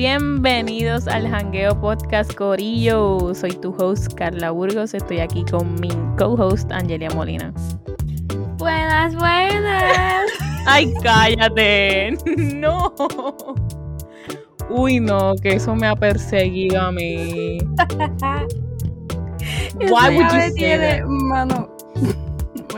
Bienvenidos al Hangueo Podcast Corillo. Soy tu host Carla Burgos. Estoy aquí con mi co-host Angelia Molina. Buenas, buenas. Ay, cállate. No. Uy, no, que eso me ha perseguido a mí. Why would you say Mano,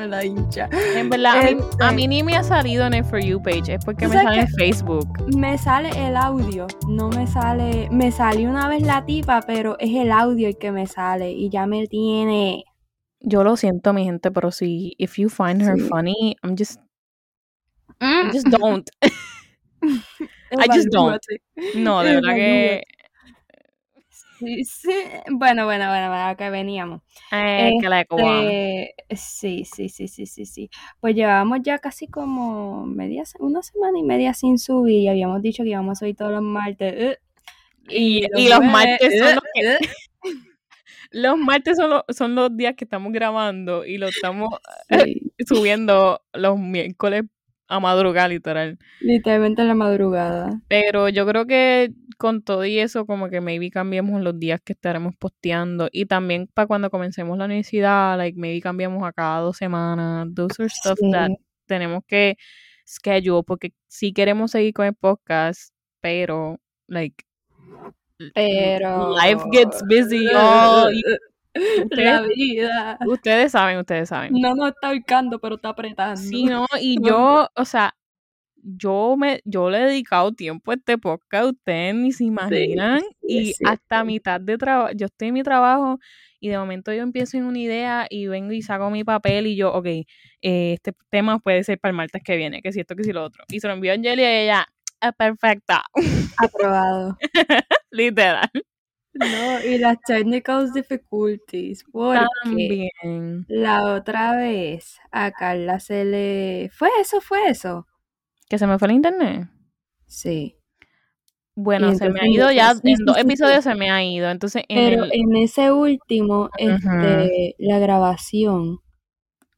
me la hincha. En verdad, a mí, a mí, ni me ha salido en el For You page, es porque me sale en Facebook. Me sale el audio, no me sale. Me salió una vez la tipa, pero es el audio el que me sale y ya me tiene. Yo lo siento, mi gente, pero si if you find her sí. funny, I'm just. I just don't. I just don't. No, de verdad que. Sí, sí. Bueno, bueno, bueno, bueno, que veníamos. Eh, que la este, sí, sí, sí, sí, sí, sí. Pues llevábamos ya casi como media, una semana y media sin subir y habíamos dicho que íbamos a subir todos los martes. Y, y, los, martes son los que... los martes son los, son los días que estamos grabando y lo estamos sí. subiendo los miércoles a madrugada, literal. Literalmente en la madrugada. Pero yo creo que con todo y eso, como que maybe cambiemos los días que estaremos posteando. Y también para cuando comencemos la universidad, like maybe cambiamos a cada dos semanas. Those are stuff sí. that tenemos que schedule porque sí queremos seguir con el podcast, pero like pero life gets busy all Ustedes, la vida. Ustedes saben, ustedes saben. No nos está ubicando, pero está apretando. Sí, no, y yo, o sea, yo me, yo le he dedicado tiempo a este podcast, ustedes ni se imaginan. Sí, y hasta mitad de trabajo, yo estoy en mi trabajo y de momento yo empiezo en una idea y vengo y saco mi papel y yo, ok, eh, este tema puede ser para el martes que viene, que si esto, que si lo otro. Y se lo envío a Angelia y ella, ah, perfecta. Aprobado. Literal. No, y las technical difficulties, porque También. la otra vez a Carla se le... ¿Fue eso? ¿Fue eso? ¿Que se me fue el internet? Sí. Bueno, se me ha ido ya, sí, en dos episodios sí. se me ha ido, entonces... En Pero el... en ese último, uh -huh. este, la grabación...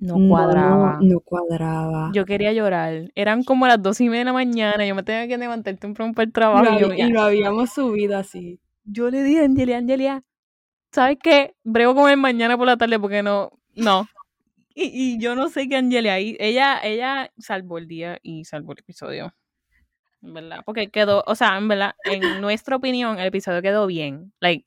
No cuadraba. No, no, cuadraba. Yo quería llorar. Eran como las dos y media de la mañana. Yo me tenía que levantar temprano para el trabajo. Y lo, y lo habíamos subido así yo le dije a Angelia, Angelia, ¿sabes qué? Brego con él mañana por la tarde porque no, no. Y, y yo no sé qué Angelia, ella, ella salvó el día y salvó el episodio. En verdad, porque quedó, o sea, en verdad, en nuestra opinión, el episodio quedó bien. Like,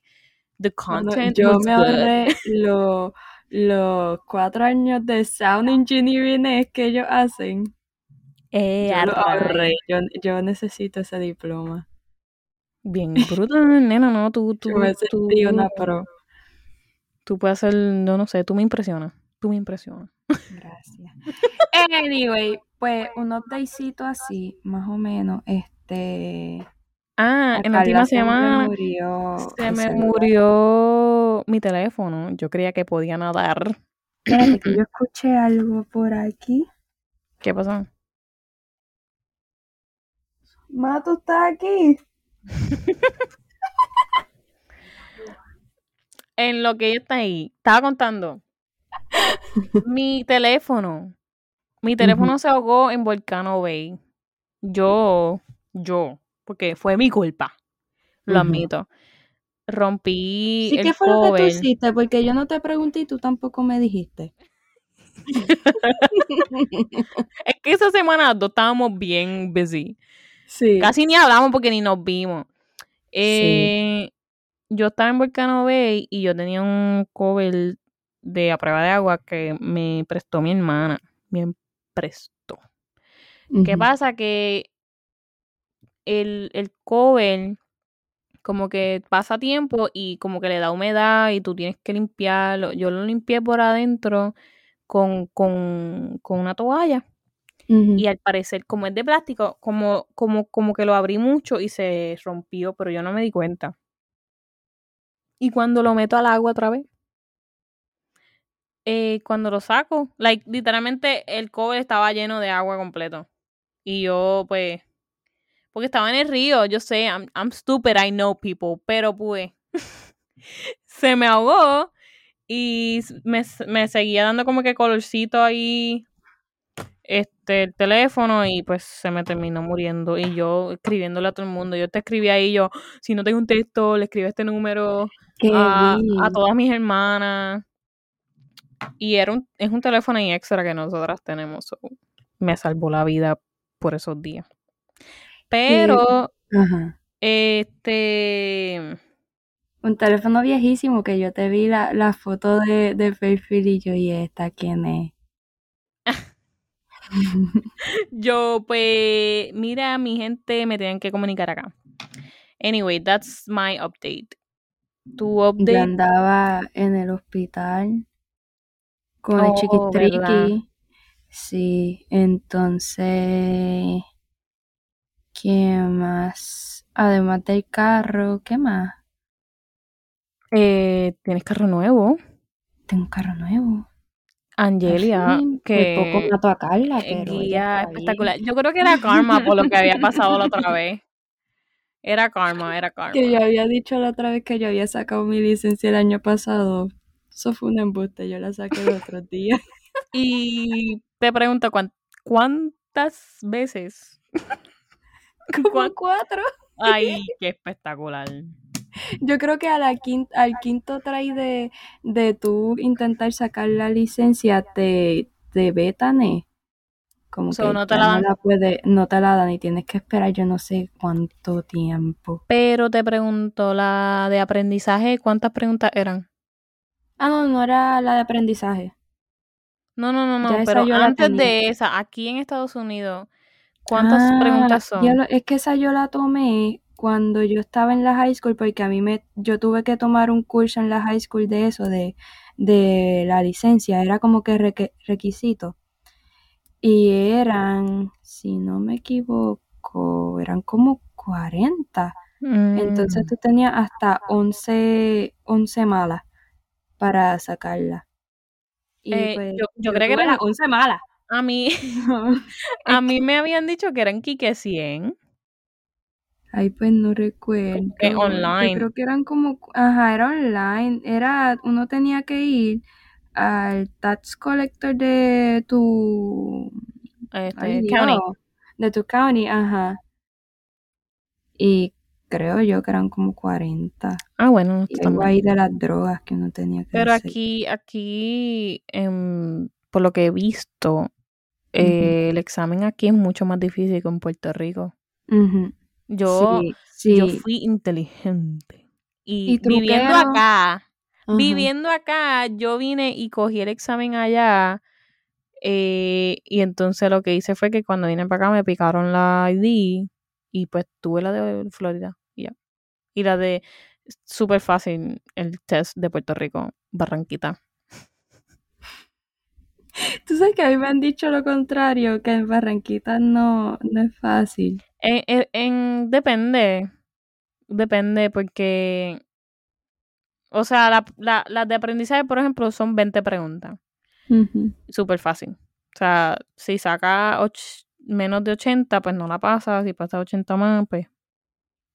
the content Yo was me ahorré los lo cuatro años de sound engineering que ellos hacen. Eh, yo, lo ahorré. Yo, yo necesito ese diploma. Bien brutal, nena, no, tú, tú, Yo me tú, una pro. Tú puedes hacer, no, no sé, tú me impresionas, tú me impresionas. Gracias. anyway, pues un updatecito así, más o menos, este... Ah, en la última semana me murió, se me murió mi teléfono. Yo creía que podía nadar. Espérate, que yo escuché algo por aquí. ¿Qué pasó? Ma, ¿tú estás aquí? En lo que ella está ahí, estaba contando. mi teléfono. Mi teléfono uh -huh. se ahogó en Volcano Bay. Yo, yo, porque fue mi culpa. Lo uh -huh. admito. Rompí. ¿Sí el qué fue cover. lo que tú hiciste? Porque yo no te pregunté y tú tampoco me dijiste. es que esa semana dos estábamos bien busy. Sí. Casi ni hablamos porque ni nos vimos. Eh, sí. Yo estaba en Volcano Bay y yo tenía un cover de a prueba de agua que me prestó mi hermana. Me prestó. Uh -huh. ¿Qué pasa? Que el, el cover como que pasa tiempo y como que le da humedad y tú tienes que limpiarlo. Yo lo limpié por adentro con, con, con una toalla. Uh -huh. Y al parecer, como es de plástico, como, como, como que lo abrí mucho y se rompió, pero yo no me di cuenta. Y cuando lo meto al agua otra vez, eh, cuando lo saco, like, literalmente el cover estaba lleno de agua completo. Y yo, pues, porque estaba en el río, yo sé, I'm, I'm stupid, I know people, pero pues, se me ahogó y me, me seguía dando como que colorcito ahí este el teléfono y pues se me terminó muriendo. Y yo escribiéndole a todo el mundo, yo te escribí ahí yo, si no tengo un texto, le escribo este número a, a, todas mis hermanas y era un, es un teléfono extra que nosotras tenemos, me salvó la vida por esos días. Pero este un teléfono viejísimo que yo te vi la, la foto de, de Fairfield y yo, ¿y esta quién es? Yo, pues, mira, mi gente, me tienen que comunicar acá. Anyway, that's my update. Tu update. Yo andaba en el hospital con el oh, chiquitriqui. Sí, entonces. ¿Qué más? Además del carro, ¿qué más? Eh, ¿Tienes carro nuevo? Tengo un carro nuevo. Angelia, que poco mato a Carla, pero guía espectacular. Yo creo que era karma por lo que había pasado la otra vez. Era karma, era karma. Que yo había dicho la otra vez que yo había sacado mi licencia el año pasado. Eso fue un embuste, yo la saqué el otro día. Y te pregunto, ¿cuántas veces? Como cuatro. Ay, qué espectacular. Yo creo que a la al quinto try de, de tú intentar sacar la licencia de, de Betane, como que no te la dan. No, puede, no te la dan y tienes que esperar yo no sé cuánto tiempo. Pero te pregunto, la de aprendizaje, ¿cuántas preguntas eran? Ah, no, no era la de aprendizaje. No, no, no, no, pero antes de esa, aquí en Estados Unidos, ¿cuántas ah, preguntas son? es que esa yo la tomé cuando yo estaba en la high school, porque a mí me, yo tuve que tomar un curso en la high school de eso, de, de la licencia, era como que requisito. Y eran, si no me equivoco, eran como 40. Entonces mm. tú tenías hasta 11, 11 malas para sacarla. Y eh, pues, yo, creo que eran 11 malas. A mí, a mí me habían dicho que eran Kike 100. Ay, pues no recuerdo. online. Yo creo que eran como, ajá, era online. Era, uno tenía que ir al tax collector de tu este, county. de tu county, ajá. Y creo yo que eran como 40. Ah, bueno, y ahí de las drogas que uno tenía que Pero aquí, aquí, em, por lo que he visto, eh, el examen aquí es mucho más difícil que en Puerto Rico. Yo, yo fui inteligente. Y, viviendo acá, viviendo acá, yo vine y cogí el examen allá. Eh, y entonces lo que hice fue que cuando vine para acá me picaron la ID y pues tuve la de Florida y ya. Y la de súper fácil el test de Puerto Rico, Barranquita. Tú sabes que a mí me han dicho lo contrario, que en Barranquita no, no es fácil. En, depende. Depende porque. O sea, las la, la de aprendizaje, por ejemplo, son 20 preguntas. Súper fácil. O sea, si saca menos de 80, pues no la pasa. Si pasa 80 más, pues.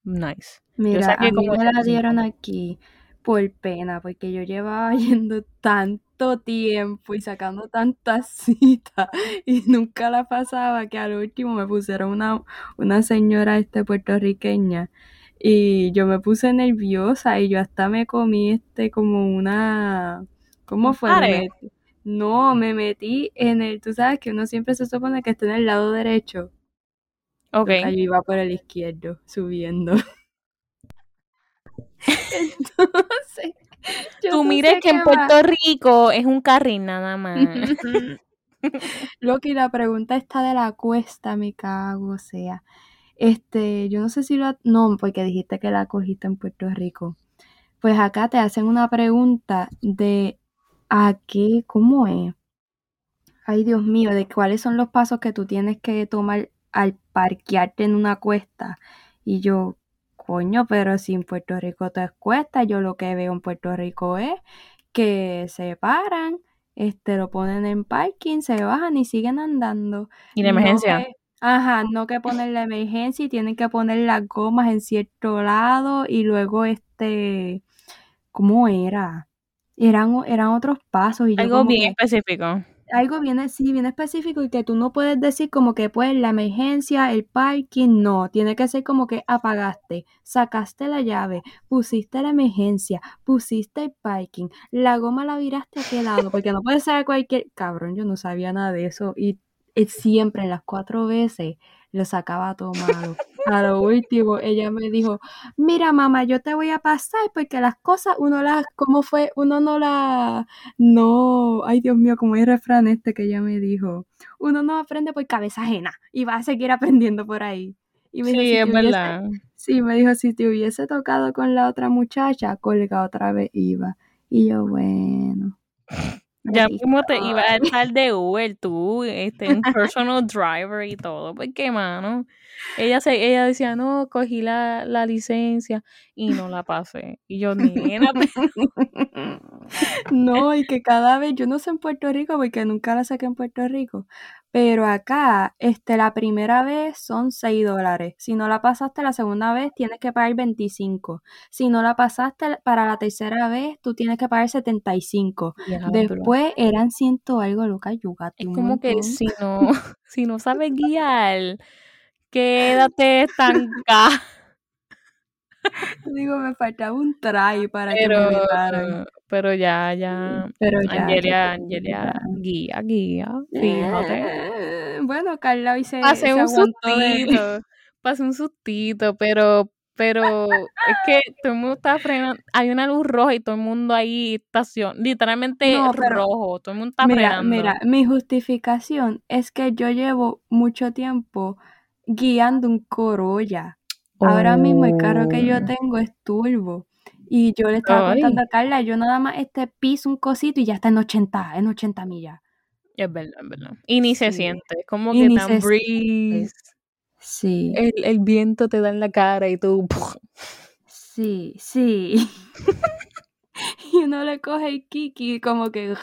Nice. Mira, a mí me la dieron aquí por pena, porque yo llevaba yendo tanto tiempo y sacando tantas citas y nunca la pasaba que al último me pusieron una, una señora este puertorriqueña y yo me puse nerviosa y yo hasta me comí este como una ¿cómo fue? no, me metí en el, tú sabes que uno siempre se supone que está en el lado derecho. Ok. Ahí iba por el izquierdo, subiendo. Entonces, tú mires que en Puerto Rico es un carril nada más. Loki, la pregunta está de la cuesta, mi cago, o sea. Este, yo no sé si lo. No, porque dijiste que la cogiste en Puerto Rico. Pues acá te hacen una pregunta de a qué, ¿cómo es? Ay, Dios mío, de cuáles son los pasos que tú tienes que tomar al parquearte en una cuesta. Y yo, coño, pero si en Puerto Rico te cuesta, yo lo que veo en Puerto Rico es que se paran, este, lo ponen en parking, se bajan y siguen andando. ¿Y la emergencia? ajá, no que poner la emergencia y tienen que poner las gomas en cierto lado y luego este, ¿cómo era? Eran, eran otros pasos. Y Algo bien específico. Algo viene, sí, bien específico y que tú no puedes decir como que pues la emergencia, el parking, no, tiene que ser como que apagaste, sacaste la llave, pusiste la emergencia, pusiste el parking, la goma la viraste a qué lado, porque no puede ser cualquier, cabrón, yo no sabía nada de eso y, y siempre en las cuatro veces lo sacaba todo malo. A lo último, ella me dijo, mira mamá, yo te voy a pasar porque las cosas uno las, ¿cómo fue? Uno no las, no, ay Dios mío, como hay refrán este que ella me dijo, uno no aprende por cabeza ajena y va a seguir aprendiendo por ahí. Y me sí, dijo, es si hubiese- verdad. sí, me dijo, si te hubiese tocado con la otra muchacha, colga otra vez iba. Y yo, bueno. Ya mismo te iba a estar de Uber, tú, este, un personal driver y todo, porque mano, ella se, ella decía, no, cogí la, la licencia y no la pasé. Y yo, nena, No, y que cada vez, yo no sé en Puerto Rico porque nunca la saqué en Puerto Rico, pero acá, este, la primera vez son 6 dólares. Si no la pasaste la segunda vez, tienes que pagar 25. Si no la pasaste para la tercera vez, tú tienes que pagar 75. diablo. Después eran ciento algo, Lucas, yugaste Es como que si no, si no sabes guiar, quédate estancada. Digo, me faltaba un try para que me Pero, vetaran. pero ya, ya, Pero ya, Angelia, Angelia, guía, guía, fíjate. Eh, Bueno, Carla hoy se, Pasé se un de... sustito, pasé un sustito, pero, pero es que todo el mundo está frenando, hay una luz roja y todo el mundo ahí estación, literalmente No, pero rojo, todo el mundo está mira, frenando. mira, mi justificación es que yo llevo mucho tiempo guiando un Corolla. Ahora mismo el carro que yo Oh. tengo es turbo. Y yo le estaba contando a Carla, yo nada más este piso un cosito y ya está en 80, en 80 millas. es verdad, es verdad. Y ni se Sí. siente, como Y que tan breeze, Sí, el, el viento te da en la cara y tú, sí, sí. Y uno le coge el kiki como que...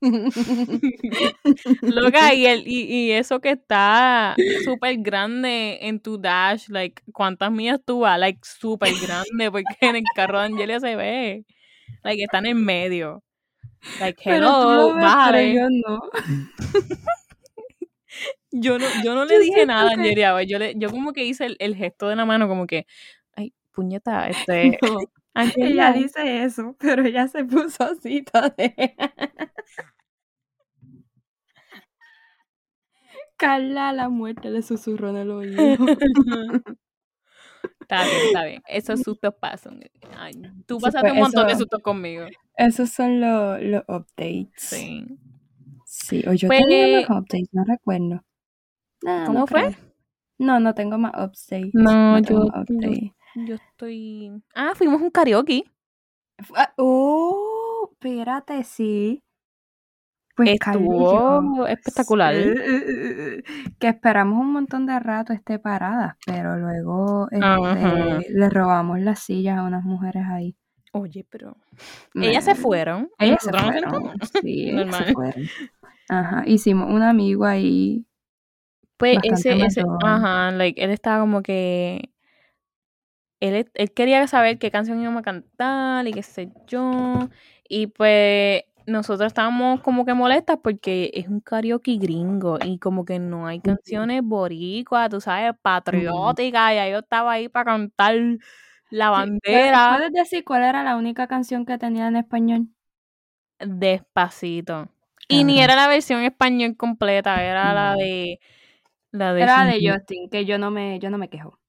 Loca, y, el, y, y eso que está súper grande en tu dash, like, ¿cuántas millas tú vas? Like, súper grande, porque en el carro de Angelia se ve. Like, está en el medio. Like, hello, bájale. yo no. Yo no, yo no le Yo dije nada a. Angelia, yo, le, yo como que hice el, el gesto de la mano, como que, ay, puñeta, este, No, ella Angelia. dice eso, pero ella se puso así de... Carla, la muerte le susurró en el oído. Está bien, está bien. Esos sustos pasan. Ay, tú Sí, pasaste pues un montón de sustos conmigo. esos son los, los updates. Sí. Sí, o yo tenía Pues, más updates, no recuerdo. No, no ¿cómo fue? creo. No, no tengo más updates. No, yo, updates. Yo estoy. Ah, fuimos a un karaoke. Ah, Oh, espérate, sí. Pues. Estuvo espectacular. Sí, que esperamos un montón de rato esté paradas, pero luego este, le robamos las sillas a unas mujeres ahí. Oye, pero. Ellas se fueron Ellas se fueron, sí, ellas se fueron. Ajá, hicimos un amigo ahí Pues ese, ajá, like, él estaba como que. Él, él quería saber qué canción íbamos a cantar y qué sé yo. Y pues nosotros estábamos como que molestas porque es un karaoke gringo y como que no hay canciones boricuas, tú sabes, patrióticas. Y yo estaba ahí para cantar la Sí, ¿puedes, bandera puedes decir cuál era la única canción que tenía en español? despacito. Y ni era la versión español completa, era la de la de Era de Sin- Justin, que yo no me, yo no me quejo.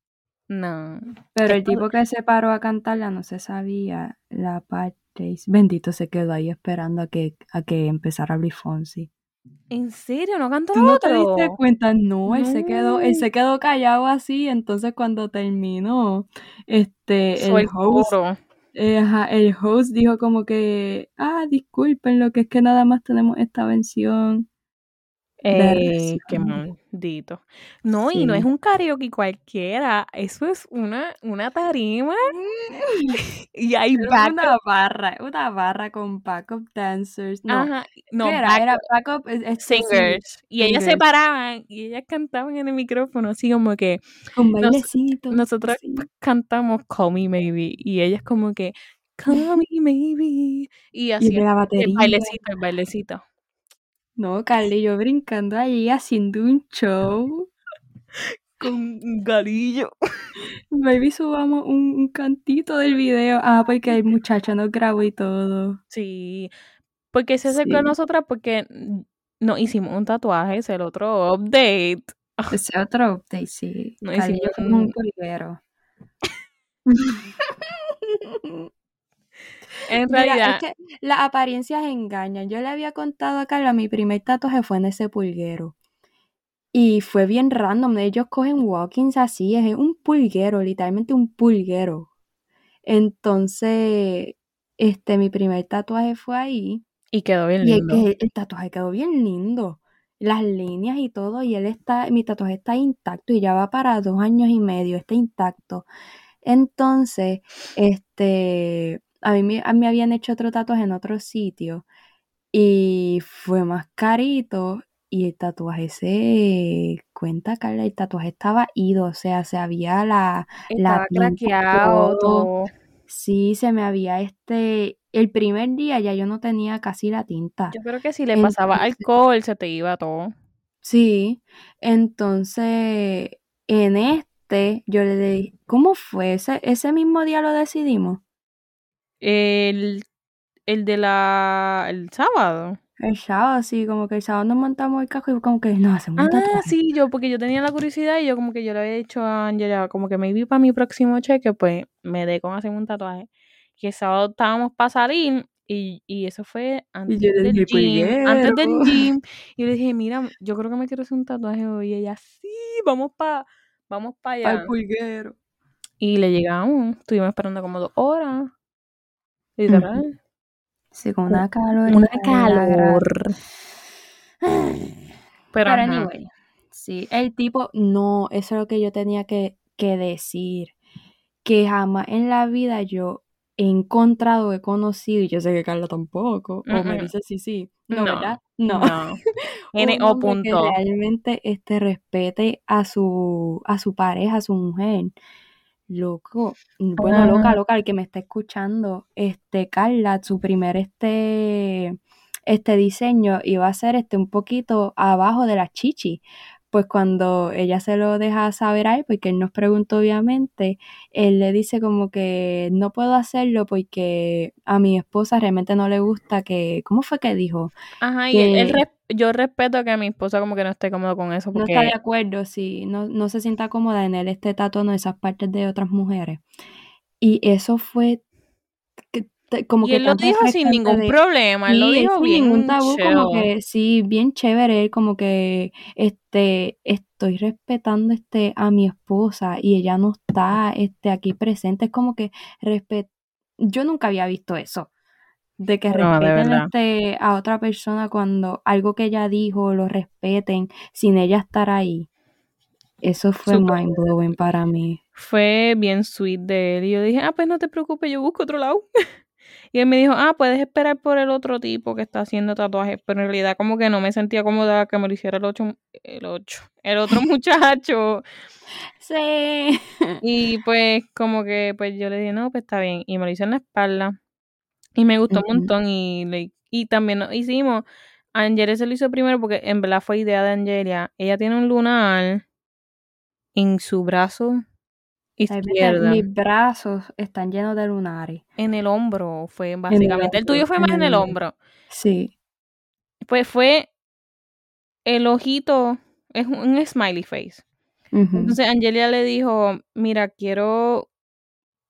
No. Pero el tipo que se paró a cantarla no se sabía la parte. Bendito se quedó ahí esperando a que, a que empezara Luis Fonsi. ¿En serio? ¿No cantó ¿Tú no te diste cuenta? No, él se quedó, él se quedó callado así. Entonces cuando terminó, este, el host, eh, ajá, el host dijo como que, ah, disculpen, lo que es que nada más tenemos esta versión de Eh, qué maldito. No, y no es un karaoke cualquiera. Eso es una, una tarima y hay backup. una barra, una barra con backup dancers. No, Ajá. No, ¿qué era? Era backup backup, es- este, sí, singers. Y ellas se paraban y ellas cantaban en el micrófono, así como que Con nos- bailecito. nosotros sí. cantamos Call Me Maybe y ellas como que Call Me Maybe y así la el bailecito, el bailecito. No, Carly yo brincando allí haciendo un show. Con un galillo. Maybe subamos un, un cantito del video. Ah, porque el muchacho nos grabó y todo. Sí. Porque se acercó a nosotras porque nos hicimos un tatuaje, es el otro update. Ese otro update, sí. No Carly yo hicimos fuimos un un- En Mira, realidad, es que las apariencias engañan. Yo le había contado a Carla, mi primer tatuaje fue en ese pulguero. Y fue bien random. Ellos cogen walkings así, es un pulguero, literalmente un pulguero. Entonces, este, mi primer tatuaje fue ahí. y quedó bien Y lindo. el- el tatuaje quedó bien lindo. Las líneas y todo. Y él está, mi tatuaje está intacto y ya va para dos años y medio, está intacto. Entonces, este, a mí me, me habían hecho otro tatuaje en otro sitio y fue más carito y el tatuaje se cuenta, Carla, el tatuaje estaba ido, o sea, se había la, la Estaba tinta y craqueado todo. Sí, se me había este, el primer día ya yo no tenía casi la tinta. Yo creo que si le pasaba alcohol se te iba todo. Sí, entonces en este yo le dije, ¿cómo fue? Ese, ese mismo día lo decidimos. El, el de la... el sábado. El sábado, sí, como que el sábado nos montamos el casco y como que nos hacemos un Ah, sí, yo, porque yo tenía la curiosidad y yo como que yo le había dicho a Angela, como que me vi para mi próximo cheque, pues me dé con hacerme un tatuaje. Y el sábado estábamos para salir y, y eso fue antes yo del dije, gym, antes del gym. Y yo le dije, mira, yo creo que me quiero hacer un tatuaje hoy. Y ella, sí, vamos para vamos pa allá. Al pulguero. Y le llegamos, estuvimos esperando como dos horas. Literal. Sí, con una calor. Una calor. Pero, Pero anyway, sí, el tipo, no, eso es lo que yo tenía que, que decir, que jamás en la vida yo he encontrado, he conocido, y yo sé que Carla tampoco, o me dice sí, sí, no, No, ¿verdad? No. No. N.O. hombre que punto. realmente este, respete a su, a su pareja, a su mujer. Loco, bueno, loca, loca, el que me está escuchando, este, Carla, su primer este, este diseño iba a ser este un poquito abajo de la chichi. Pues cuando ella se lo deja saber a él, porque él nos preguntó obviamente, él le dice como que no puedo hacerlo porque a mi esposa realmente no le gusta que, ¿cómo fue que dijo? Ajá, y él- él res- yo respeto que mi esposa como que no esté cómodo con eso No está de acuerdo, sí, no, no se sienta cómoda en él este tatuando esas partes de otras mujeres. Y eso fue como y que él lo dijo sin ningún de- problema, él lo dijo sin bien ningún tabú, como que sí, bien chévere, él como que este estoy respetando este a mi esposa y ella no está este aquí presente, es como que respet yo nunca había visto eso. De que No, respeten este a otra persona cuando algo que ella dijo lo respeten sin ella estar ahí. Eso fue mind blowing para mí. Fue bien sweet de él y yo dije, ah, pues no te preocupes, yo busco otro lado. y él me dijo, ah, puedes esperar por el otro tipo que está haciendo tatuajes, pero en realidad como que no me sentía cómoda que me lo hiciera el ocho, el ocho, el otro muchacho. Sí. Y pues como que pues yo le dije, no, pues está bien. Y me lo hice en la espalda. Y me gustó Ujú. un montón. Y, le- y también lo hicimos. Angelia se lo hizo primero porque en verdad fue idea de Angelia. Ella tiene un lunar en su brazo Mis brazos están llenos de lunares. En el hombro fue básicamente. El tuyo fue más en el hombro. Sí. Pues fue el ojito, es un, smiley face. Entonces Angelia le dijo, mira, quiero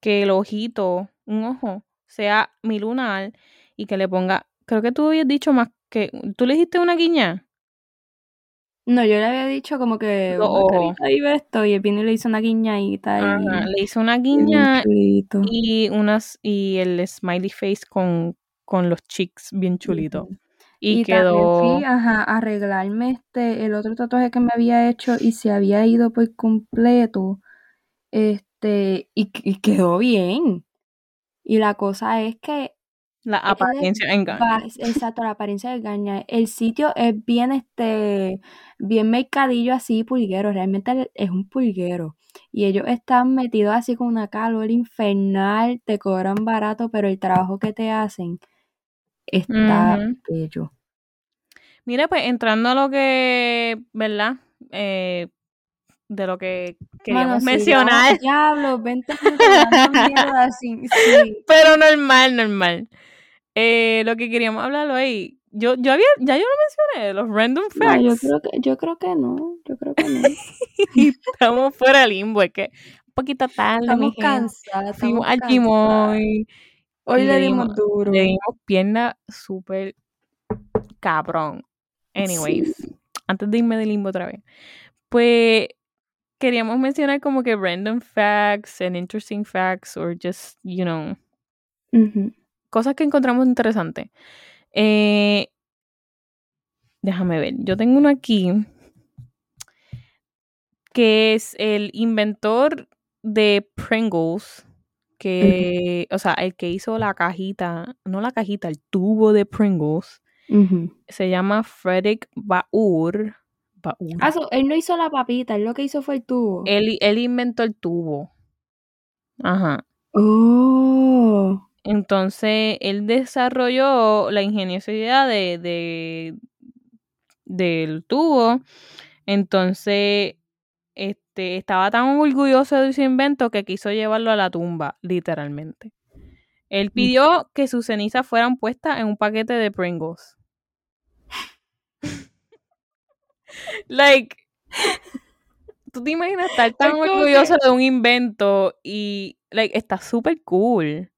que el ojito, un ojo, sea mi lunar y que le ponga, creo que tú habías dicho más que, tú le dijiste una guiña. No, yo le había dicho como que carita y esto, y el vino le hizo una guiñadita y, Ajá, le hizo una y guiña chulito. y unas y el smiley face con, con los cheeks bien chulitos. Ujú. Y, Y también quedó fui ajá, arreglarme este, el otro tatuaje que me había hecho y se había ido por completo. Este, y, y quedó bien. Y la cosa es que la apariencia engaña. exacto, la apariencia engaña. El sitio es bien, este, bien mercadillo así, pulguero. Realmente es un pulguero. Y ellos están metidos así con una calor infernal, te cobran barato, pero el trabajo que te hacen está Ujú. bello. Mira, pues entrando a lo que, ¿verdad? Eh, de lo que queríamos mencionar. Diablo, 20 mierda así. Sí. Pero normal, normal. Eh, lo que queríamos hablar hoy, yo, yo había, ya yo lo mencioné, los random facts. No, yo creo que, yo creo que no, yo creo que no. estamos fuera de limbo, es que un poquito tarde, Estamos cansados. Fuimos al Kimoy. Hoy le dimos duro. Le dimos pierna súper cabrón. Anyways, antes de irme de limbo otra vez. Pues queríamos mencionar como que random facts and interesting facts or just, you know, cosas que encontramos interesantes. Eh, déjame ver, yo tengo uno aquí que es el inventor de Pringles, que, o sea, el que hizo la cajita, no la cajita, el tubo de Pringles, se llama Frederick Baur. Ah, él no hizo la papita, él lo que hizo fue el tubo. Él, él inventó el tubo. Ajá. Oh. Entonces, él desarrolló la ingeniosidad de, de, del tubo. Entonces, este, estaba tan orgulloso de su invento que quiso llevarlo a la tumba, literalmente. Él Mm. pidió que sus cenizas fueran puestas en un paquete de Pringles. Like, ¿tú te imaginas estar tan como que- orgulloso de un invento y, like, está súper cool?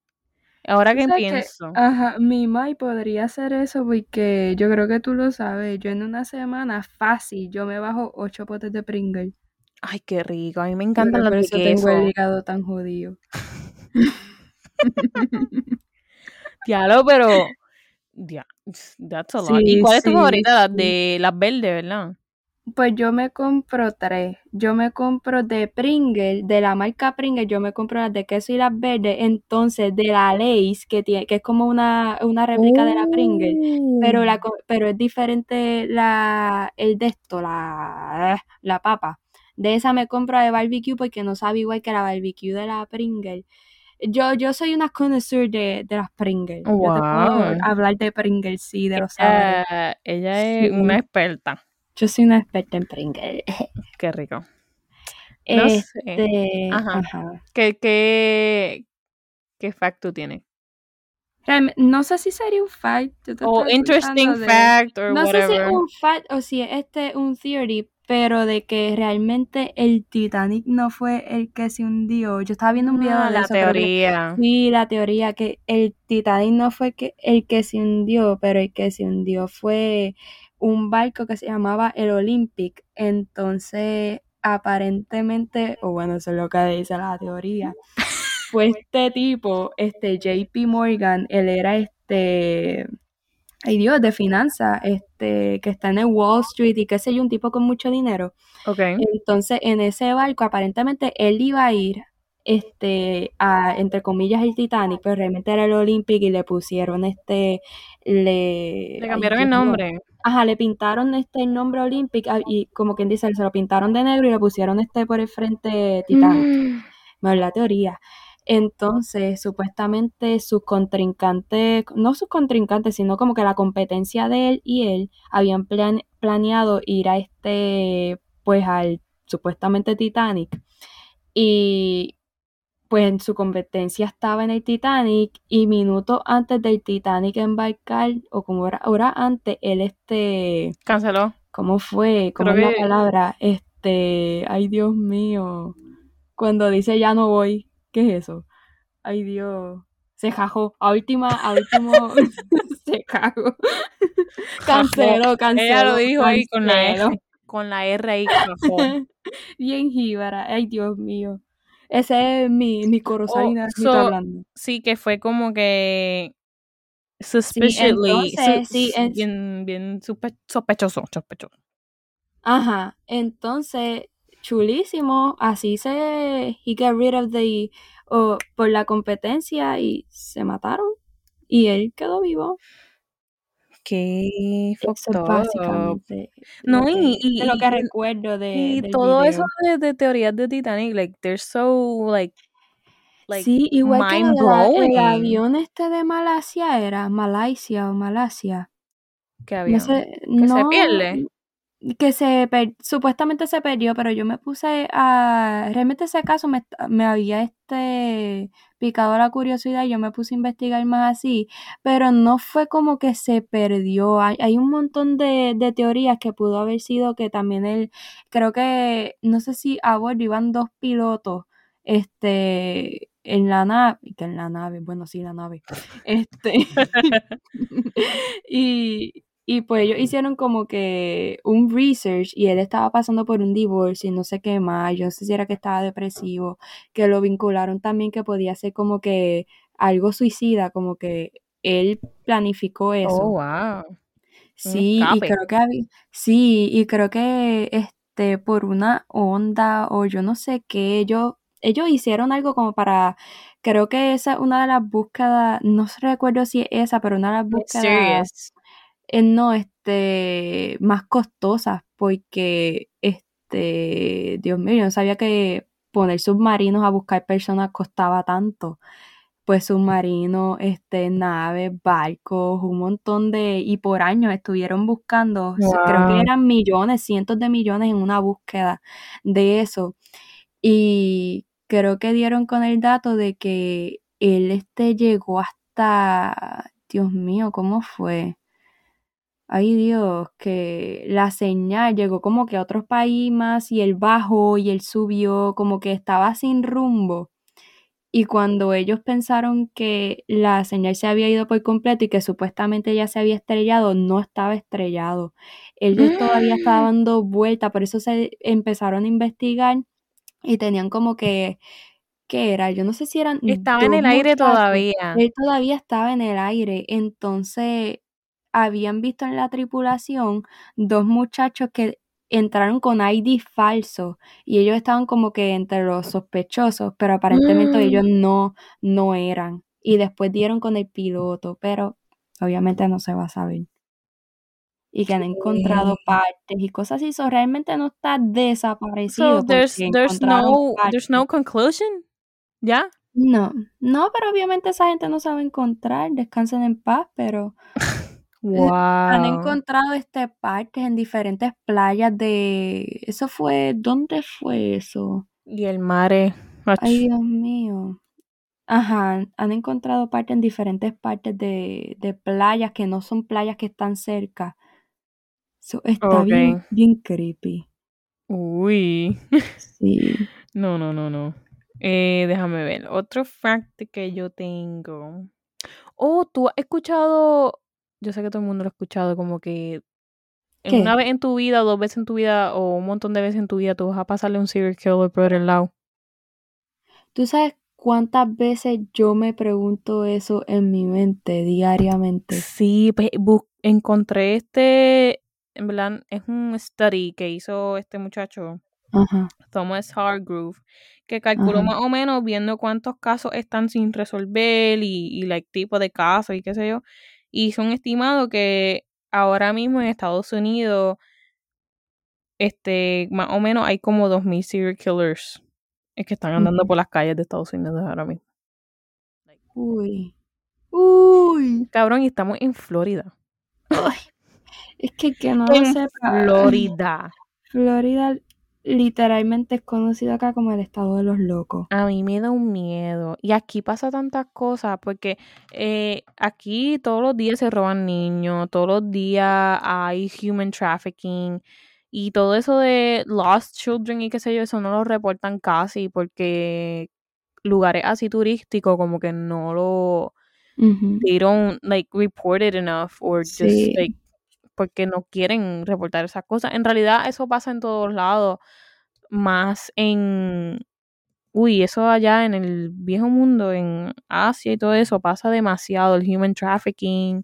Ahora que pienso. Ajá, mi mai podría hacer eso porque yo creo que tú lo sabes. Yo en una semana fácil, yo me bajo ocho potes de Pringle. Ay, qué rico. A mí me encantan por de eso tengo queso. el hígado tan jodido. Diablo, pero. ya, that's a lot. ¿Y Sí, cuál es tu sí, favorita? Sí. de las verdes, ¿verdad? Pues yo me compro tres. Yo me compro de Pringle, de la marca Pringle, yo me compro las de queso y las verdes. Entonces, de la Lay's, que tiene, que es como una, una réplica de la Pringle. Pero la, co- pero es diferente la, el de esto, la, la papa. De esa me compro de barbecue porque no sabe igual que la barbecue de la Pringle. Yo, yo soy una connoisseur de, de las Pringles. Yo te puedo Wow. hablar de Pringles, sí, de los sabores. Ella, ella es Sí. una experta. Yo soy una experta en Pringles. Qué rico. No sé. Este, Ajá. ajá. ¿Qué, qué, qué fact tú tienes? No sé si sería un fact. O estoy interesting de- fact or No sé si es un fact o si es este un theory, pero de que realmente el Titanic no fue el que se hundió. Yo estaba viendo un video Ah, de la eso, que- teoría. sí, la teoría que el Titanic no fue que, el que se hundió, pero el que se hundió fue un barco que se llamaba el Olympic. Entonces, aparentemente, o bueno, eso es lo que dice la teoría. Pues este tipo, este JP Morgan, él era este, ay Dios, de finanzas, este, que está en el Wall Street y qué sé yo, un tipo con mucho dinero. Ok. Entonces, en ese barco, aparentemente él iba a ir, este, a, entre comillas, el Titanic, pero realmente era el Olympic y le pusieron este, le, Le ay, cambiaron el nombre. Ajá, le pintaron este el nombre Olympic ah, y como quien dice, se lo pintaron de negro y le pusieron este por el frente Titanic. Mm. Bueno, la teoría. Entonces, supuestamente sus contrincantes, no sus contrincantes, sino como que la competencia de él y él habían plan- planeado ir a este, pues al supuestamente Titanic. Y pues en su competencia estaba en el Titanic y minutos antes del Titanic embarcar, o como hora, hora antes, él este, Canceló. ¿cómo fue? ¿Cómo Creo es la palabra? Este, ay Dios mío. Cuando dice ya no voy, ¿qué es eso? Ay Dios. Se jajó. A última, a último, se cagó. Canceló, canceló. Ella lo dijo ahí con la. R. Con la R ahí. Bien jíbara. Ay Dios mío. Ese es mi, mi Oh, Corozalina so, hablando. sí, que fue como que suspiciously, entonces, su- sí, es- bien, bien sospechoso, sospechoso. Ajá. Entonces, chulísimo. Así se. He got rid of the. o por la competencia y se mataron. Y él quedó vivo. Qué Eso es básicamente No, que, y- y- de lo que recuerdo de, Y del todo eso video. de, de teorías de Titanic, like, they're so, like, like, sí, igual que mind de la- el blowing. avión este de Malasia era, Malasia o Malasia. que había. No sé, que no, se pierde. Que se per- supuestamente se perdió, pero yo me puse a realmente ese caso me, me había este picado la curiosidad y yo me puse a investigar más así, pero no fue como que se perdió. Hay, hay un montón de, de teorías que pudo haber sido que también él, creo que, no sé si a bordo iban dos pilotos, este, en la nave, que en la nave, bueno, sí, la nave, este, y, y pues ellos hicieron como que un research y él estaba pasando por un divorcio y no sé qué más, yo no sé si era que estaba depresivo, que lo vincularon también que podía ser como que algo suicida, como que él planificó Oh, eso. wow. Sí, y creo que había, sí, y creo que este por una onda o yo no sé qué, ellos, ellos hicieron algo como para, creo que esa es una de las búsquedas, no recuerdo si es esa, pero una de las búsquedas no, este, más costosas, porque, este, Dios mío, yo no sabía que poner submarinos a buscar personas costaba tanto. Pues submarinos, este, naves, barcos, un montón de, y por años estuvieron buscando, creo que eran millones, cientos de millones en una búsqueda de eso. Y creo que dieron con el dato de que él este llegó hasta, Dios mío, ¿cómo fue? Ay Dios, que la señal llegó como que a otros países más y él bajó y él subió, como que estaba sin rumbo. Y cuando ellos pensaron que la señal se había ido por completo y que supuestamente ya se había estrellado, no estaba estrellado. Él ya todavía estaba dando vuelta, por eso se empezaron a investigar y tenían como que, ¿qué era? Yo no sé si eran Estaba en el aire todavía. Él todavía estaba en el aire, entonces habían visto en la tripulación dos muchachos que entraron con ID falso y ellos estaban como que entre los sospechosos, pero aparentemente ellos Mm. no, no eran. Y después dieron con el piloto, pero obviamente no se va a saber. Y que han encontrado partes y cosas así, so realmente no está desaparecido So there's there's no there's no conclusion. ¿Ya? No, no, pero obviamente esa gente no sabe encontrar, descansen en paz, pero eh, han Wow. encontrado este partes en diferentes playas de... Eso fue... ¿Dónde fue eso? Y el mare. Ay, ach, Dios mío. Ajá, han encontrado partes en diferentes partes de, de playas que no son playas que están cerca. So, está bien, bien creepy. Uy. Sí. No, no, no, no. Eh, déjame ver. Otro fact que yo tengo. Oh, tú has escuchado. Yo sé que todo el mundo lo ha escuchado, como que una vez en tu vida, o dos veces en tu vida, o un montón de veces en tu vida, tú vas a pasarle un serial killer por el lado. ¿Tú sabes cuántas veces yo me pregunto eso en mi mente diariamente? Sí, pues encontré este. En verdad, es un study que hizo este muchacho, Ajá, Thomas Hargrove, que calculó ajá. más o menos viendo cuántos casos están sin resolver y, y like, tipo de casos y qué sé yo. Y son estimados que ahora mismo en Estados Unidos, este, más o menos hay como 2.000 serial killers eh, que están andando por las calles de Estados Unidos ahora mismo. Uy. Uy. Cabrón, y estamos en Florida. Ay, es que que no lo En sepa. Florida. Florida literalmente es conocido acá como el estado de los locos. A mí me da un miedo. Y aquí pasa tantas cosas porque eh, aquí todos los días se roban niños, todos los días hay human trafficking y todo eso de lost children y qué sé yo, eso no lo reportan casi porque lugares así turísticos como que no lo, Ujú. they don't like report it enough or just Sí. like porque no quieren reportar esas cosas. En realidad eso pasa en todos lados, más en Uy, eso allá en el viejo mundo, en Asia y todo eso, pasa demasiado, el human trafficking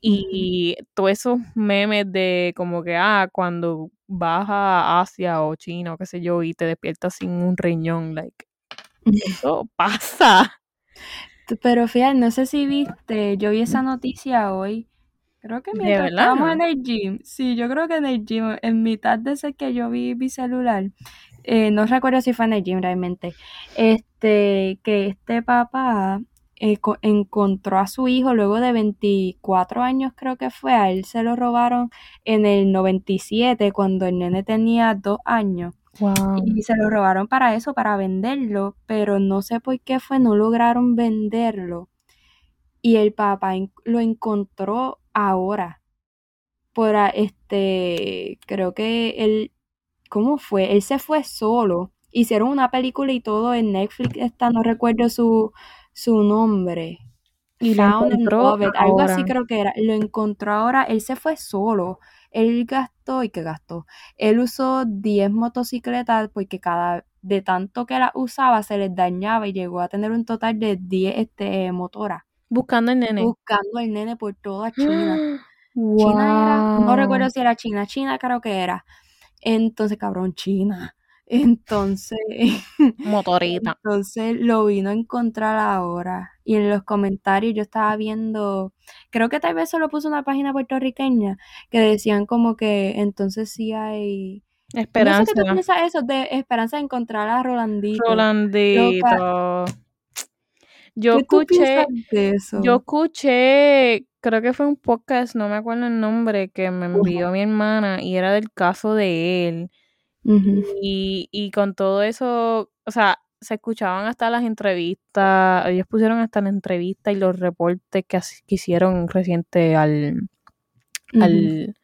y todos esos memes de como que, ah, cuando vas a Asia o China o qué sé yo y te despiertas sin un riñón, like, eso pasa. Pero fíjate, no sé si viste, yo vi esa noticia hoy. Creo que mientras verdad. estábamos en el gym, sí, yo creo que en el gym, en mitad de ese que yo vi mi celular, eh, no recuerdo si fue en el gym realmente, este, que este papá, eh, encontró a su hijo luego de 24 años creo que fue, a él se lo robaron en el 97 cuando el nene tenía dos años. Y se lo robaron para eso, para venderlo, pero no sé por qué fue, no lograron venderlo. Y el papá lo encontró ahora. Por este, creo que él, ¿cómo fue? Él se fue solo. Hicieron una película y todo en Netflix, está, no recuerdo su, su nombre. Y lo encontró algo así creo que era. Lo encontró ahora, él se fue solo. Él gastó, ¿y qué gastó? Él usó 10 motocicletas porque cada, de tanto que las usaba, se les dañaba y llegó a tener un total de 10 este, motoras. Buscando el nene. Buscando el nene por toda China. China era, no recuerdo si era China, China creo que era. Entonces, cabrón, China. Entonces, motorita. Entonces lo vino a encontrar ahora. Y en los comentarios yo estaba viendo, creo que tal vez solo puso una página puertorriqueña que decían como que entonces sí hay esperanza. No sé qué tú piensas eso de esperanza de encontrar a Rolandito. Rolandito. Yo escuché, eso? yo escuché, creo que fue un podcast, no me acuerdo el nombre, que me envió mi hermana y era del caso de él. Y, y con todo eso, o sea, se escuchaban hasta las entrevistas, ellos pusieron hasta la entrevista y los reportes que, hicieron reciente al, al,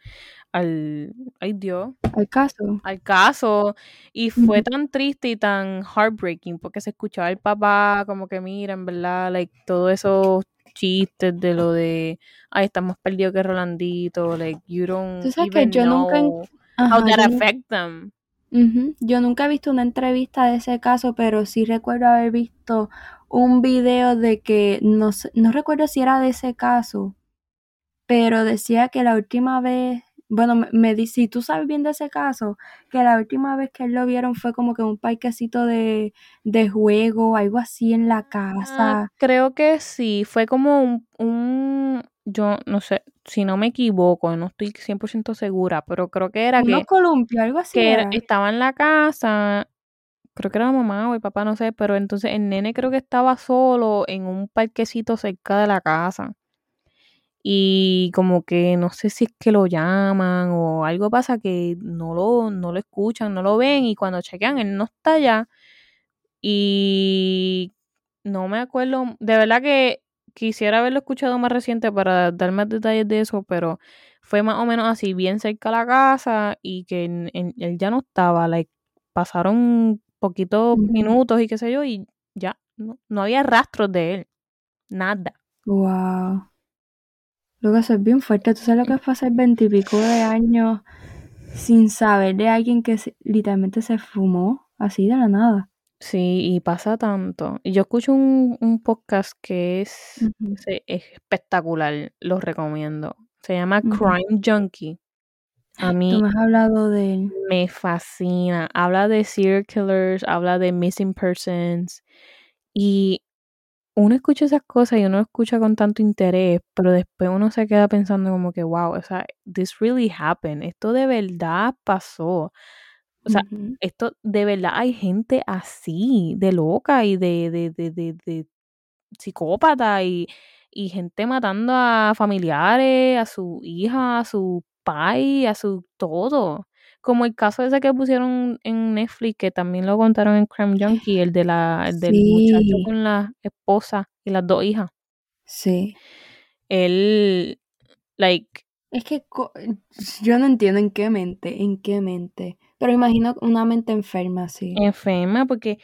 al, ay Dios, al caso, al caso, y fue tan triste y tan heartbreaking porque se escuchaba el papá como que mira, en verdad, like, todos esos chistes de lo de, ay, estamos perdidos que Rolandito, like, you don't even yo know nunca, how that affect them. Yo nunca he visto una entrevista de ese caso, pero sí recuerdo haber visto un video de que, no, no recuerdo si era de ese caso, pero decía que la última vez, bueno, me, dice, si tú sabes bien de ese caso, que la última vez que él lo vieron fue como que un parquecito de, de juego, algo así en la ah, casa. creo que sí, fue como un, un yo no sé, si no me equivoco, no estoy 100% segura, pero creo que era que... columpio, algo así. Que estaba en la casa, creo que era la mamá o el papá, no sé, pero entonces el nene creo que estaba solo en un parquecito cerca de la casa. Y como que no sé si es que lo llaman o algo pasa que no lo, no lo escuchan, no lo ven y cuando chequean él no está allá. Y no me acuerdo, de verdad que quisiera haberlo escuchado más reciente para dar más detalles de eso, pero fue más o menos así, bien cerca de la casa y que él ya no estaba, like, pasaron poquitos minutos y qué sé yo, y ya, no, no había rastros de él, nada. Wow. Lo que es bien fuerte, tú sabes lo que es pasar veintipico de años sin saber de alguien que literalmente se fumó así de la nada. Sí, y pasa tanto. Yo escucho un, un podcast que es, espectacular, lo recomiendo. Se llama Crime Junkie. A mí Tú me has hablado de él. me fascina. Habla de serial killers, habla de missing persons. Y uno escucha esas cosas y uno escucha con tanto interés, pero después uno se queda pensando como que, wow, o sea, this really happened. Esto de verdad pasó. O sea, esto de verdad hay gente así, de loca y de, de, de, de, de psicópata y, y, gente matando a familiares, a su hija, a su pai, a su todo. Como el caso ese que pusieron en Netflix, que también lo contaron en Crime Junkie, el de la, el del muchacho con la esposa y las dos hijas. Sí. Él, like. Es que yo no entiendo en qué mente, en qué mente pero imagino una mente enferma, sí. Enferma porque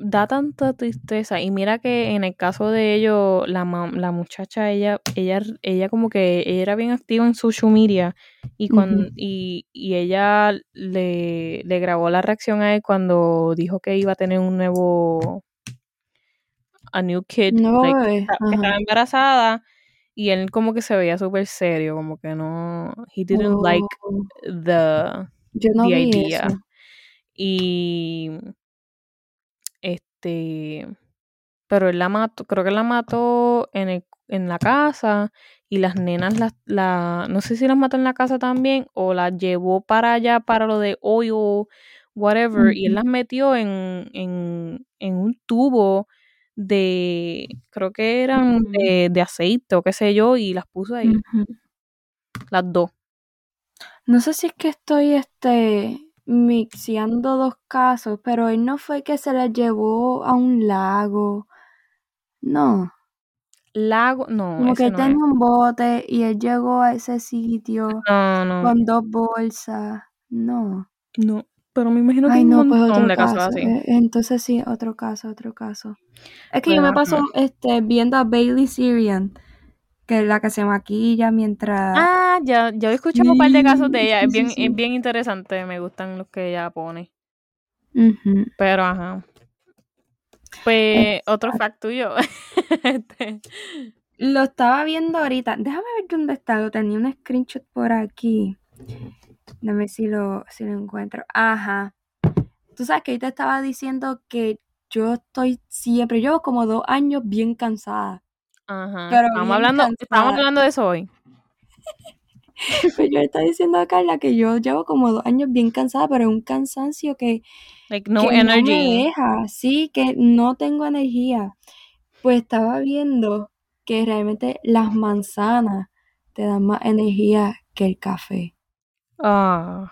da tanta tristeza. Y mira que en el caso de ellos, la, la muchacha, ella, ella, ella como que era bien activa en social media. Y cuando, y, y, ella le, le grabó la reacción a él cuando dijo que iba a tener un nuevo a new kid no, que estaba embarazada y él como que se veía súper serio como que no he didn't like the yo no vi Eso. Y este, pero él la mató, creo que la mató en, el, en la casa y las nenas, la, la, no sé si las mató en la casa también o las llevó para allá para lo de oil, whatever, y él las metió en, en, en un tubo de, creo que eran de, de aceite o qué sé yo, y las puse ahí, las dos. No sé si es que estoy este mixeando dos casos, pero él no fue que se las llevó a un lago. No, Lago, no, como que ese él no tenía es. un bote y él llegó a ese sitio No, no, con dos bolsas. No. no. Pero me imagino que Ay, hay un no, pues otro de casos caso. así. Eh, Entonces sí, otro caso, otro caso. Es que yo me paso este, viendo a Bailey Syrian, que es la que se maquilla mientras... Ah, ya, ya he escuchado un par de casos de ella. Es bien, sí. es bien interesante. Me gustan los que ella pone. Pero ajá. Pues otro fact tuyo. Este, Lo estaba viendo ahorita. Déjame ver dónde está. Lo tenía un screenshot por aquí. Déjame ver si lo, si lo encuentro. Ajá. Tú sabes que ahorita estaba diciendo que yo estoy siempre, yo como dos años bien cansada. Ajá. Pero Estamos hablando, estamos hablando de eso hoy. Pues yo le estaba diciendo a Carla que yo llevo como dos años bien cansada, pero es un cansancio que, Like no que no me deja. Sí, que no tengo energía. Pues estaba viendo que realmente las manzanas te dan más energía que el café. Ah.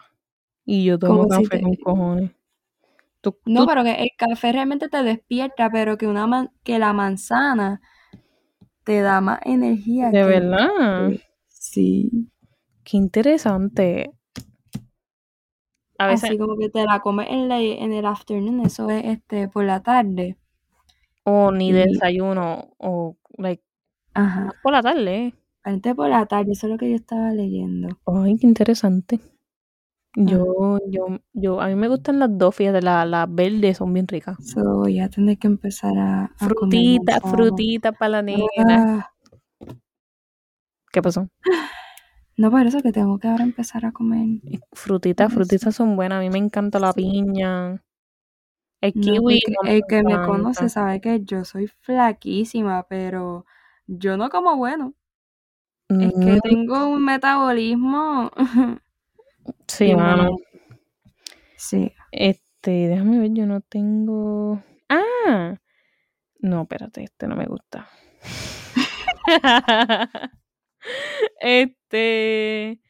Y yo tomo si café te... con cojones. Tú, No, tú, pero que el café realmente te despierta, pero que una man- que la manzana te da más energía de que verdad. café. Sí. Qué interesante. A veces, Así como que te la comes en, la, en el afternoon, eso es este por la tarde. o ni de Y, desayuno, o like, ajá, por la tarde. antes por la tarde, eso es lo que yo estaba leyendo. Ay, qué interesante. Ajá. Yo, yo, yo, a mí me gustan las dos, fíjate, las las verdes son bien ricas. So, voy a tener que empezar a, a Frutita, frutita para la nena. Ah, ¿Qué pasó? no, por eso que tengo que ahora empezar a comer Frutitas, frutitas son buenas. A mí me encanta la piña. El kiwi no el que me conoce sabe que yo soy flaquísima, pero yo no como bueno. Es que Mm, tengo un metabolismo sí, mano. bueno. Sí. Este, déjame ver, yo no tengo. Ah, no, espérate, este no me gusta. este,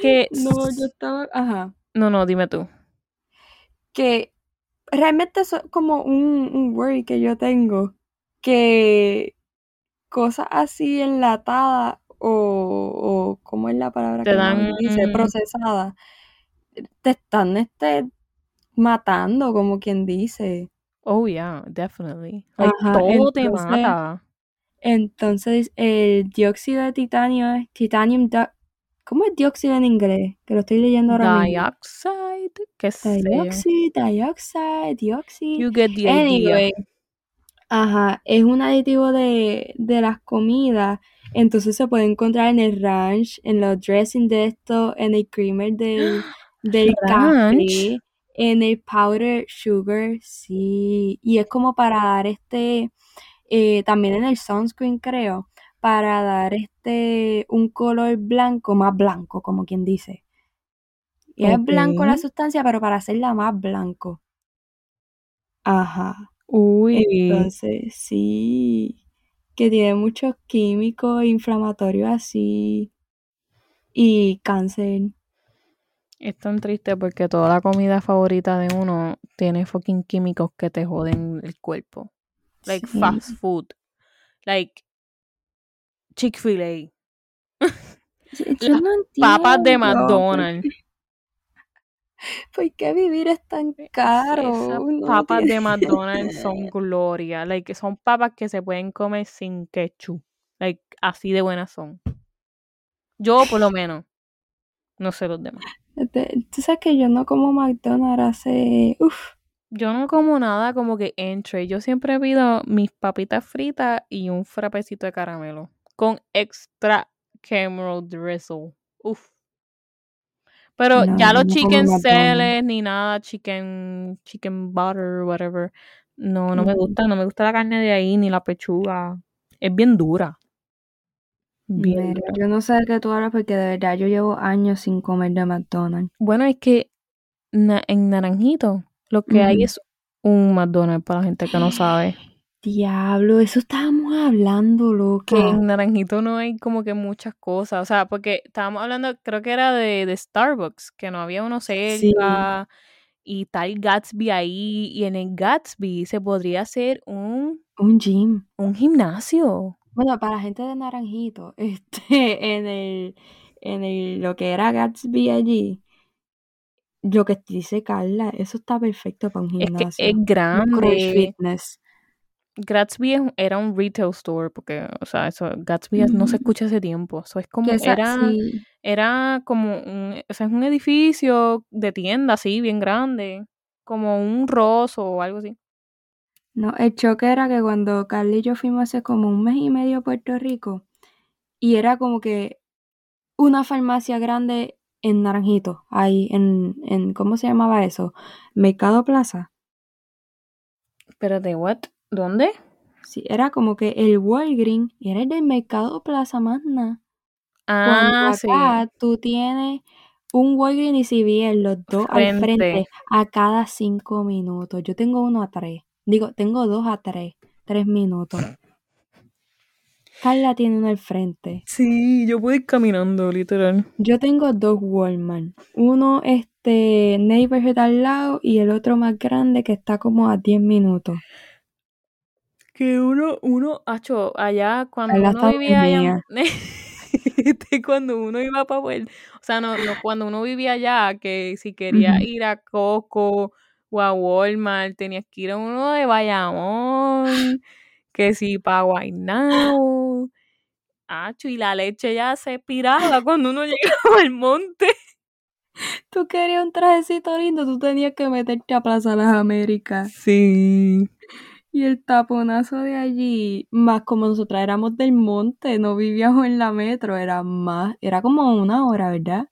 que, No, yo estaba, ajá, no, no, dime tú. que realmente eso es como un, un worry que yo tengo, que cosas así enlatadas o, o ¿cómo es la palabra Te que dan, dice? Procesadas, te están este, matando, como quien dice. oh yeah, definitely. Like, Ajá, todo te entonces, mata. entonces el dióxido de titanio es titanium, ¿cómo es dióxido en inglés? Que lo estoy leyendo ahora. Dioxide, qué sé. Dioxide, dioxide, dioxide. You get the idea. Anyway, ajá, es un aditivo de, de las comidas. Entonces se puede encontrar en el ranch, en los dressing de esto, en el creamer del, del café, en el powder sugar, sí. Y es como para dar este, eh, también en el sunscreen creo, para dar este, un color blanco, más blanco, como quien dice. Y es blanco la sustancia, pero para hacerla más blanco. Ajá. Uy, Entonces, sí, que tiene muchos químicos inflamatorios así y cáncer. es tan triste porque toda la comida favorita de uno tiene fucking químicos que te joden el cuerpo. Like Sí. fast food. Like Chick-fil-A. Las no papas de McDonald's. por qué vivir es tan Esas caro. No papas tiene- de McDonald's son gloria. Like, son papas que se pueden comer sin ketchup. Like, así de buenas son. Yo, por lo menos. No sé los demás. Este, Tú sabes que yo no como McDonald's hace... Uf, Yo no como nada como que entre. Yo siempre pido mis papitas fritas y un frapecito de caramelo. Con extra caramel drizzle. Uf. Pero no, ya los no chicken celes ni nada, chicken, chicken butter, whatever. No, no me Mm, gusta, no me gusta la carne de ahí ni la pechuga. Es bien dura. Bien Mira, dura. yo no sé de qué tú hablas porque de verdad yo llevo años sin comer de McDonald's. Bueno, es que na- en Naranjito lo que hay Ujú. es un McDonald's para la gente que no sabe. Diablo, eso estábamos hablando, loca. Que en Naranjito no hay como que muchas cosas. O sea, porque estábamos hablando, creo que era de, de Starbucks, que no había uno cerca. Y tal Gatsby ahí. Y en el Gatsby se podría hacer un. Un gym. Un gimnasio. Bueno, para la gente de Naranjito, este, en el. En el, lo que era Gatsby allí, lo que dice Carla, eso está perfecto para un gimnasio. Es que es grande. Fitness. Gatsby era un retail store, porque, o sea, eso, Gatsby no se escucha hace tiempo. Eso es como, era, era como un, o sea, es un edificio de tienda así, bien grande, como un Rosso o algo así. No, el choque era que cuando Carly y yo fuimos hace como un mes y medio a Puerto Rico, y era como que una farmacia grande en Naranjito, ahí, en, en ¿cómo se llamaba eso? Mercado Plaza. Espérate, ¿what? ¿Dónde? Sí, era como que el Walgreens era el del Mercado Plaza Magna. Ah, acá tú tienes un Walgreens y CVS, los dos al frente, a cada cinco minutos. Yo tengo uno a tres. Digo, tengo dos a tres. Tres minutos. Carla tiene uno al frente. Sí, yo puedo ir caminando, literal. Yo tengo dos Walmart. Uno, este, Neighborhood al lado y el otro más grande que está como a 10 minutos. Que uno, uno, hecho allá cuando uno vivía allá. cuando uno iba para o sea, no, no, cuando uno vivía allá, que si quería ir a Coco o a Walmart, tenías que ir a uno de Bayamón, que si para Guaynabo. Acho, y la leche ya se piraba cuando uno llegaba al monte. Tú querías un trajecito lindo, tú tenías que meterte a Plaza Las Américas. Sí. Y el taponazo de allí, más como nosotras éramos del monte, no vivíamos en la metro, era más, era como una hora, ¿verdad?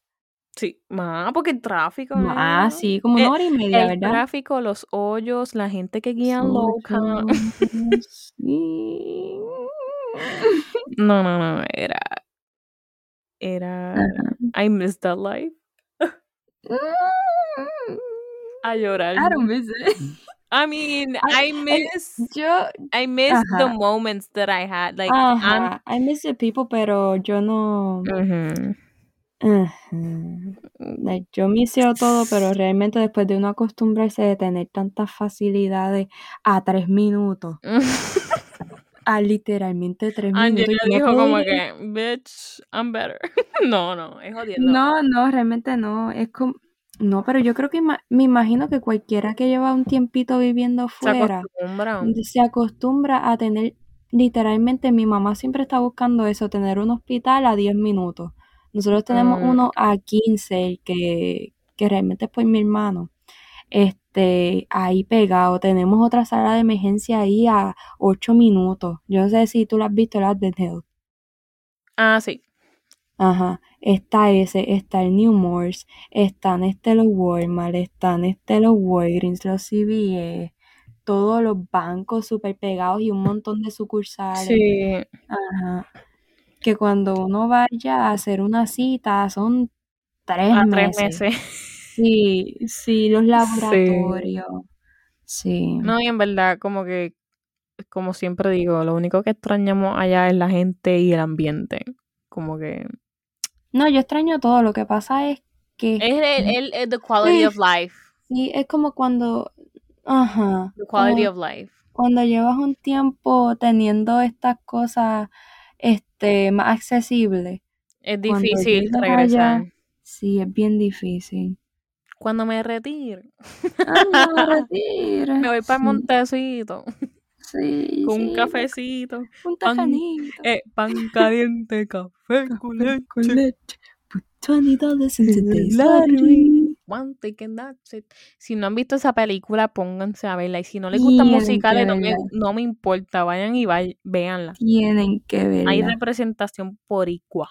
Sí, más, porque el tráfico. Más, sí, como una hora y media, el ¿verdad? El tráfico, los hoyos, la gente que guía loca. No, no, no, era. Era. I miss that life. A llorar. I don't miss it. I mean, I, miss. Yo. I miss the moments that I had. Like, I miss the people, pero yo no. yo miseo todo, pero realmente después de uno acostumbrarse de tener tantas facilidades a tres minutos. a literalmente tres minutos. Angela dijo como que, bitch, I'm better. no, no, es jodiendo. No, no, realmente no. Es como, no, pero yo creo que me imagino que cualquiera que lleva un tiempito viviendo fuera se acostumbra, a tener, literalmente mi mamá siempre está buscando eso, tener un hospital a 10 minutos. Nosotros tenemos mm. uno a 15, que, que realmente es por mi hermano. Este, ahí pegado. Tenemos otra sala de emergencia ahí a 8 minutos. Yo no sé si tú lo has visto, la de Health. Ah, sí. Ajá, está ese, está el New Morse, están este los Walmart, están este los Walgreens, los CVS, todos los bancos súper pegados y un montón de sucursales. Sí. Ajá. Que cuando uno vaya a hacer una cita son tres meses. Tres meses. Sí, sí, los laboratorios. Sí. No, y en verdad, como que, como siempre digo, lo único que extrañamos allá es la gente y el ambiente. Como que no, yo extraño todo. Lo que pasa es que. Es el, el, the quality of life. Sí, es como cuando. Ajá. The quality of life. Cuando llevas un tiempo teniendo estas cosas este, más accesibles. Es difícil regresar. sí, es bien difícil. Cuando me retire. Ah, me retire. me voy para el Montecito. Sí, con un cafecito. Un tajanito. Pan, eh, pan caliente, café, con leche. Con leche. Si no han visto esa película, pónganse a verla. Y si no les gusta musicales, no me, no me importa. Vayan y vayan, véanla. Tienen que verla. Hay representación por igual.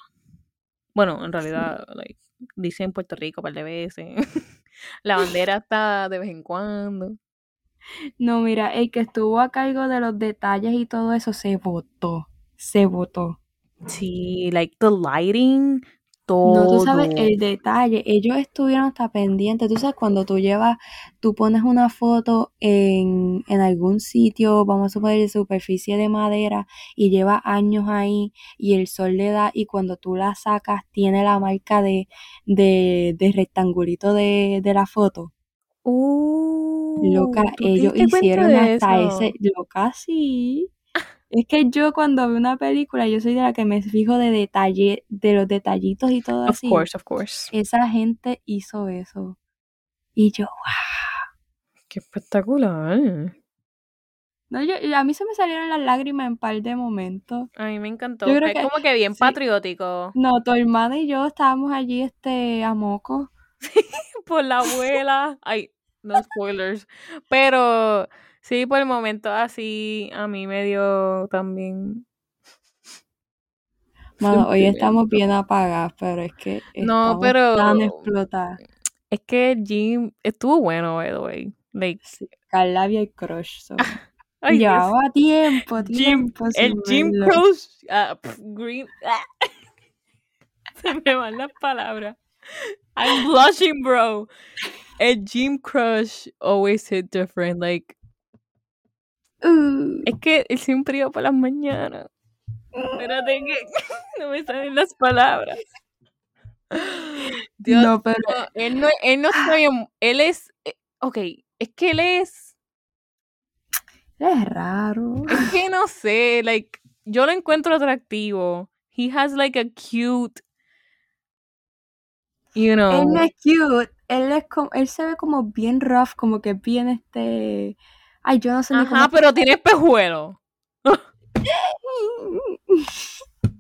Bueno, en realidad, like, dice en Puerto Rico un par de veces. La bandera está de vez en cuando. No, mira, el que estuvo a cargo de los detalles y todo eso se votó. Se votó. Sí, like the lighting, No, tú sabes todo. el detalle, ellos estuvieron hasta pendientes, tú sabes cuando tú llevas, tú pones una foto en, en algún sitio, vamos a suponer superficie de madera, y lleva años ahí, y el sol le da, y cuando tú la sacas tiene la marca de, de, de rectangulito de, de la foto. Uh, ¿tú te ellos hicieron hasta eso? ese, loca, sí. Es que yo cuando veo una película, yo soy de la que me fijo de detalle, de los detallitos y todo Of así. course, of course. Esa gente hizo eso. Y yo, wow. Qué espectacular. No, yo, a mí se me salieron las lágrimas en par de momentos. A mí me encantó. Yo creo Fue que como que bien sí. patriótico. No, tu hermana y yo estábamos allí este a moco. Por la abuela. Ay, no spoilers. Pero sí, por el momento así, a mí me dio también. Mano, hoy estamos bien apagadas, pero es que No, pero tan explotadas. es que Jim estuvo bueno, by the way. Like, Sí, Carla había el crush. so. ay, Dios. Llevaba tiempo, Jim, tiempo el Jim. Crush, ah, pf, Green, ah. se me van las palabras. I'm blushing, bro. El Jim Crush always hit different. Like, Uh, es que él siempre iba por las mañanas. Espérate que no me salen las palabras. Dios, no, pero no, él no, él no está bien. Él es, eh, ok, es que él es, es raro. es que no sé, like, yo lo encuentro atractivo. He has like a cute, you know. Él no es cute, él es como, él se ve como bien rough, como que bien este, ay, yo no sé ni cómo. Ajá, pero tiene espejuelo.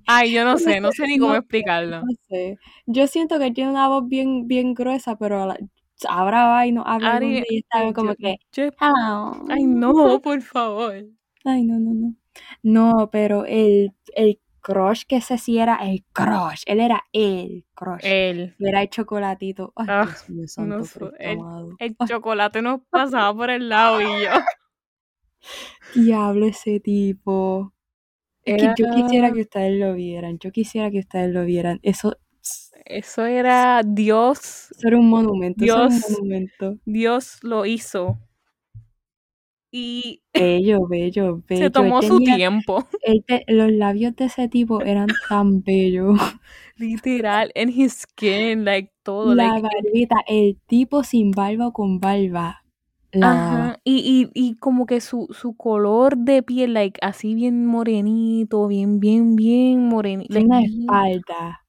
Ay, yo no sé, no sé ni cómo explicarlo. No sé. Yo siento que tiene una voz bien, bien gruesa, pero la- ahora va y no habla Ari, y está como yo- que, yo- hello. ay, no, por favor. Ay, no, no, no. No, pero el, el crush que ese sí era el crush. Él era el crush. Él, Era el chocolatito. Ay, Ah, Dios mío, santo no Cristo el- Ay, chocolate nos pasaba por el lado y yo. diablo ese tipo. Es que yo quisiera Era- que ustedes lo vieran. Yo quisiera que ustedes lo vieran. Eso, Eso era Dios, eso era un monumento. Era un Dios. monumento. Dios lo hizo. Y Bello, bello, bello. se Él tomó su tenía- tiempo. te- los labios de ese tipo eran tan bellos. Literal, en his skin, like todo. La like, barbita, el tipo sin barba o con barba. La. Ajá, y, y, y como que su, su color de piel, like, así bien morenito, bien, bien, bien morenito. Una espalda.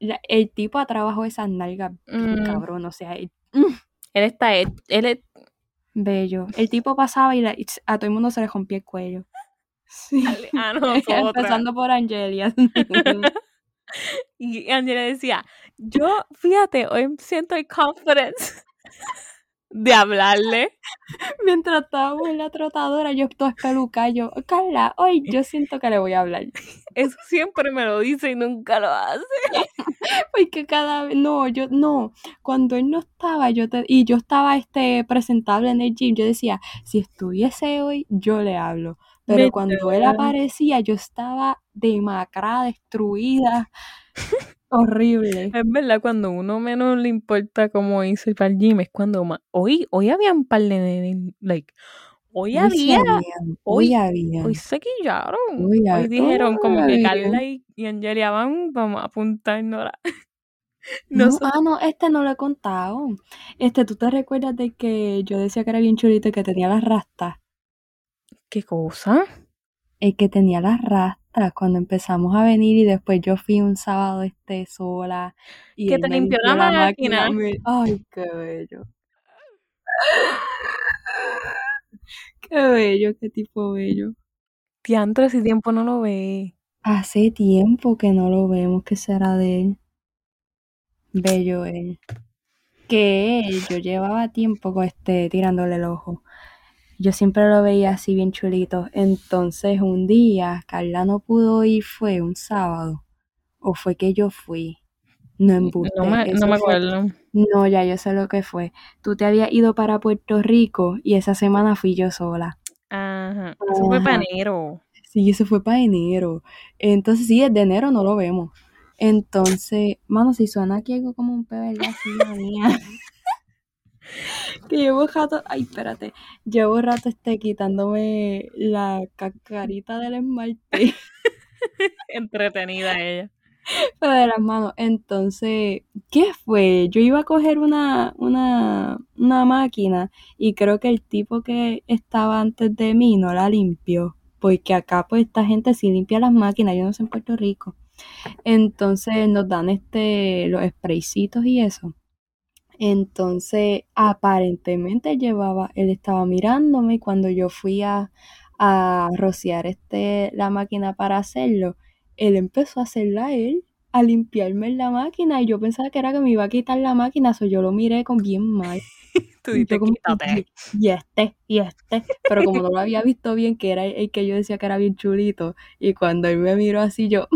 La- el tipo ha trabajado esas nalgas Mm. cabrón, o sea, el- Él está, he- él bello. El tipo pasaba y, la- y a todo el mundo se le rompía el cuello. Sí. a nosotras. Empezando por Angelia. Y Angela decía, yo, fíjate, hoy siento el confidence de hablarle. Mientras estábamos en la trotadora, yo todo espelucada, yo, Carla, hoy yo siento que le voy a hablar. Eso siempre me lo dice y nunca lo hace. Porque cada vez, no, yo, no, cuando él no estaba, yo te, y yo estaba este presentable en el gym, yo decía, si estuviese hoy, yo le hablo. Pero cuando él aparecía, yo estaba demacrada, destruida, horrible. Es verdad, cuando uno menos le importa cómo hizo ir para el gym, es cuando más. Hoy, hoy había un par de like, hoy había, habían, hoy hoy- había. hoy se quillaron. Hoy dijeron como que. Carla y, y Angelia van, vamos a apuntarnos. No, Nosotros- ah, no, este no lo he contado. Este, ¿tú te recuerdas de que yo decía que era bien chulito y que tenía las rastas? ¿Qué cosa? El que tenía las rastas cuando empezamos a venir y después yo fui un sábado este sola y Que te limpió la máquina. me- Ay, qué bello. Qué bello, qué tipo bello. Diantre, si tiempo no lo ve. Hace tiempo que no lo vemos, ¿qué será de él? Bello él. Que él, yo llevaba tiempo con este, tirándole el ojo. Yo siempre lo veía así bien chulito. Entonces un día Carla no pudo ir, fue un sábado. O fue que yo fui. No embuste. No me, no me fue- acuerdo. No, ya yo sé lo que fue. Tú te habías ido para Puerto Rico y esa semana fui yo sola. Ajá. Eso fue para enero. Sí, eso fue para enero. Entonces sí, desde enero no lo vemos. Entonces, mano, si suena aquí algo como un la silla mía. que llevo rato, ay, espérate, llevo rato este quitándome la cascarita del esmalte. Entretenida ella. de las manos. Entonces, ¿qué fue? Yo iba a coger una, una, una máquina y creo que el tipo que estaba antes de mí no la limpió. Porque acá, pues, esta gente sí limpia las máquinas, yo no sé en Puerto Rico. Entonces nos dan este, los spraycitos y eso. Entonces, aparentemente llevaba, él estaba mirándome y cuando yo fui a, a rociar este, la máquina para hacerlo, él empezó a hacerla él, a limpiarme la máquina y yo pensaba que era que me iba a quitar la máquina, so yo lo miré con bien mal. Tú dices, quítate. Y este, y este, pero como no lo había visto bien, que era el que yo decía que era bien chulito, y cuando él me miró así, yo,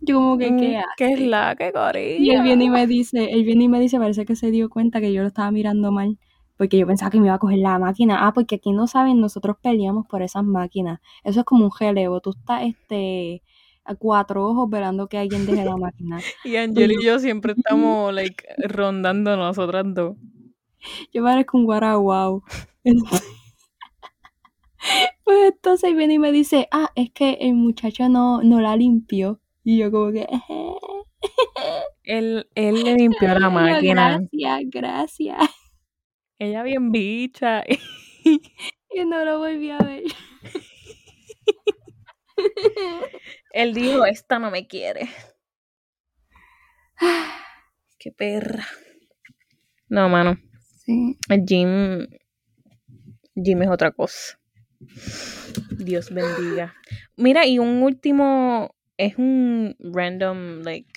yo como que, ¿qué hace? ¿Qué es la que Y él viene y me dice, él viene y me dice, parece que se dio cuenta que yo lo estaba mirando mal, porque yo pensaba que me iba a coger la máquina. Ah, porque aquí no saben, nosotros peleamos por esas máquinas. Eso es como un relevo. Tú estás este a cuatro ojos velando que alguien deje la máquina. y Angel y yo siempre estamos like rondando nosotras dos. Yo parezco un guaraguau. pues entonces viene y me dice, ah, es que el muchacho no, no la limpió. Y yo como que... él, él le limpió la máquina. Gracias, gracias. Ella bien bicha. y no lo volví a ver. Él dijo, esta no me quiere. Qué perra. No, mano. Sí. Jim. Jim es otra cosa. Dios bendiga. Mira, y un último. Es un random, like.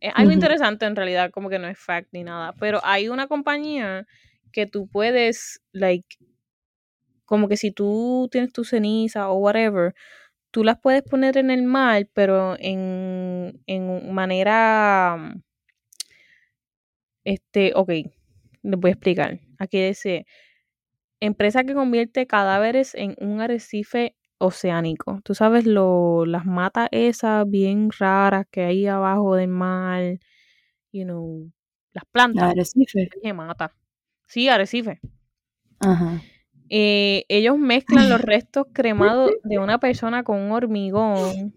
Es algo interesante en realidad, como que no es fact ni nada. Pero hay una compañía que tú puedes, like, como que si tú tienes tu ceniza o whatever, tú las puedes poner en el mar, pero en, en manera, este, ok, les voy a explicar. Aquí dice, empresa que convierte cadáveres en un arrecife oceánico. Tú sabes lo, las matas esas bien raras que hay abajo del mar, you know, las plantas. Arrecife. Que mata. Sí, arrecife. Ajá. Eh, ellos mezclan los restos cremados de una persona con un hormigón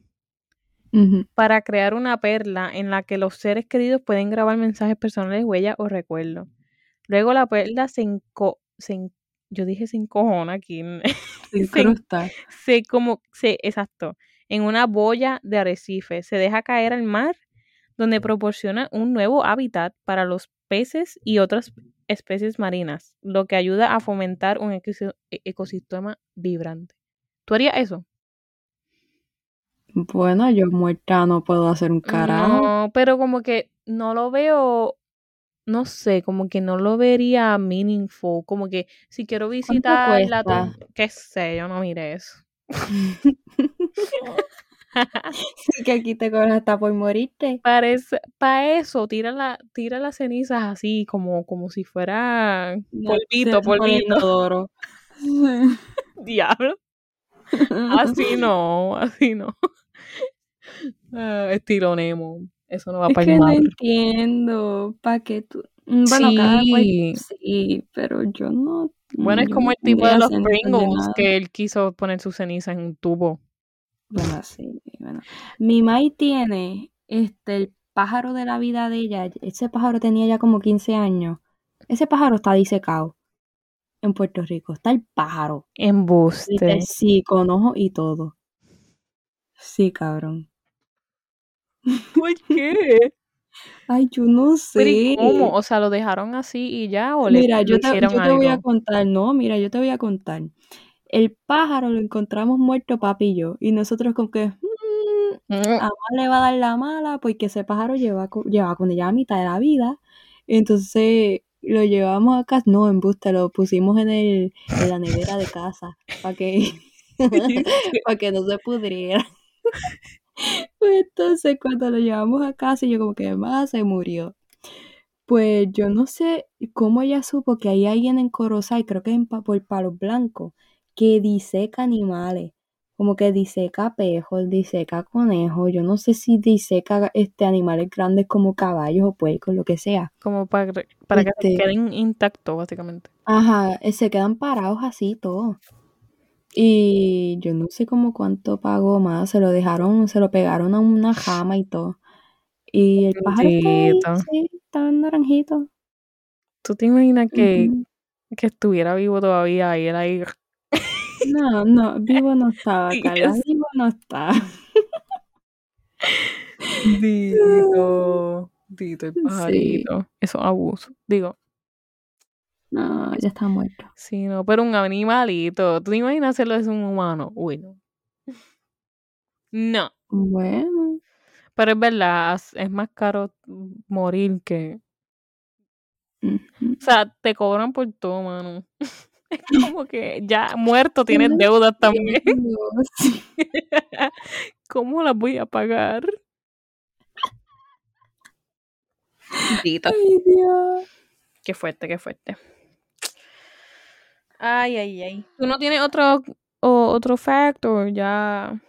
para crear una perla en la que los seres queridos pueden grabar mensajes personales, huellas o recuerdos. Luego la perla se, enco se yo dije se encojona aquí. Se incrusta. se, como, se, exacto, en una boya de arrecife. Se deja caer al mar donde proporciona un nuevo hábitat para los peces y otras especies marinas, lo que ayuda a fomentar un e-, ecosistema vibrante. ¿Tú harías eso? Bueno, yo muerta no puedo hacer un carajo. No, pero como que no lo veo, no sé, como que no lo vería meaningful, como que si quiero visitar la qué sé, yo no mire eso. que aquí te cobran hasta por morirte. Para eso, tira, la, tira las cenizas así, como, como si fuera polvito, polvito. Diablo. Así no, así no. Uh, estilo Nemo. Eso no va para que no entiendo. ¿Para qué tú? Bueno, cada sí, pero yo no. Bueno, es como el tipo de los Pringles que él quiso poner su ceniza en un tubo. Bueno, sí, bueno. Mi Mai tiene este el pájaro de la vida de ella. Ese pájaro tenía ya como 15 años. Ese pájaro está disecado en Puerto Rico. Está el pájaro. Embuste. Sí, con ojo y todo. Sí, cabrón. ¿Por qué? Ay, yo no sé. ¿Cómo? O sea, ¿lo dejaron así y ya? ¿O mira, yo, te, yo te voy a contar. No, mira, yo te voy a contar el pájaro lo encontramos muerto papi y yo. Y nosotros con que mmm, a le va a dar la mala porque ese pájaro lleva, lleva con ella a mitad de la vida. Entonces lo llevamos a casa, no, en busta, lo pusimos en, el, en la nevera de casa para que, para que no se pudriera. pues entonces cuando lo llevamos a casa yo como que más se murió. Pues yo no sé cómo ella supo que hay alguien en Corozal, creo que es en, por Palos Blancos, que diseca animales. como que diseca pejos, diseca conejos, yo no sé si diseca este animales grandes como caballos o puercos, lo que sea. Como para, para que Este- queden intactos, básicamente. Ajá, eh, se quedan parados así todos. Y yo no sé como cuánto pagó más, se lo dejaron, se lo pegaron a una jama y todo. Y el pájaro está ahí, sí, está naranjito. ¿Tú te imaginas que, que estuviera vivo todavía y él ahí? No, no, vivo no estaba, Carla, es- vivo no está. Dito, Dito, el Sí. pajarito. Eso es abuso. Digo, No, ya está muerto. sí, no, pero un animalito. ¿Tú te imaginas hacerlo de un humano? Uy, no. No, Bueno, pero es verdad, es- es más caro morir que... O sea, te cobran por todo, mano. Es como que ya muerto tienes deudas también. ¿Cómo las voy a pagar? Dito. Ay, Dios. Qué fuerte, qué fuerte. Ay, ay, ay. ¿Tú no tienes otro, o- otro factor? Ya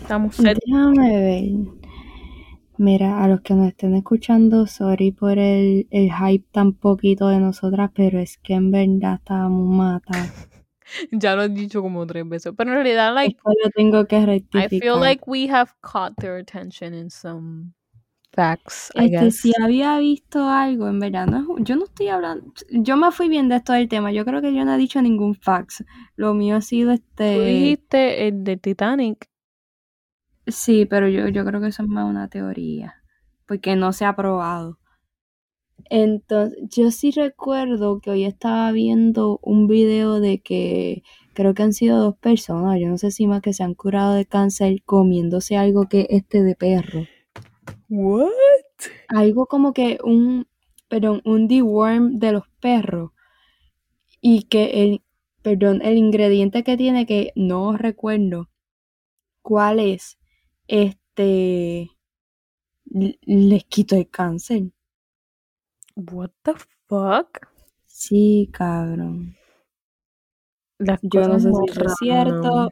estamos set. Déjame ver. Mira, a los que nos estén escuchando, sorry por el, el hype tan poquito de nosotras, pero es que en verdad estábamos matadas. Ya lo he dicho como tres veces. Pero en realidad, like, Esto lo tengo que I rectificar. feel like we have caught their attention in some facts, I Este, guess. si había visto algo, en verdad, no yo no estoy hablando, yo me fui bien de esto del tema, yo creo que yo no he dicho ningún fax, lo mío ha sido Tú este, dijiste el de Titanic. Sí, pero yo, yo creo que eso es más una teoría, porque no se ha probado. Entonces, yo sí recuerdo que hoy estaba viendo un video de que creo que han sido dos personas, yo no sé si más que se han curado de cáncer comiéndose algo que este de perro. What? algo como que un, perdón, un deworm de los perros y que el, perdón, el ingrediente que tiene que no recuerdo cuál es, este, les quito el cáncer. What the fuck? Sí, cabrón. Las Yo no sé si es cierto.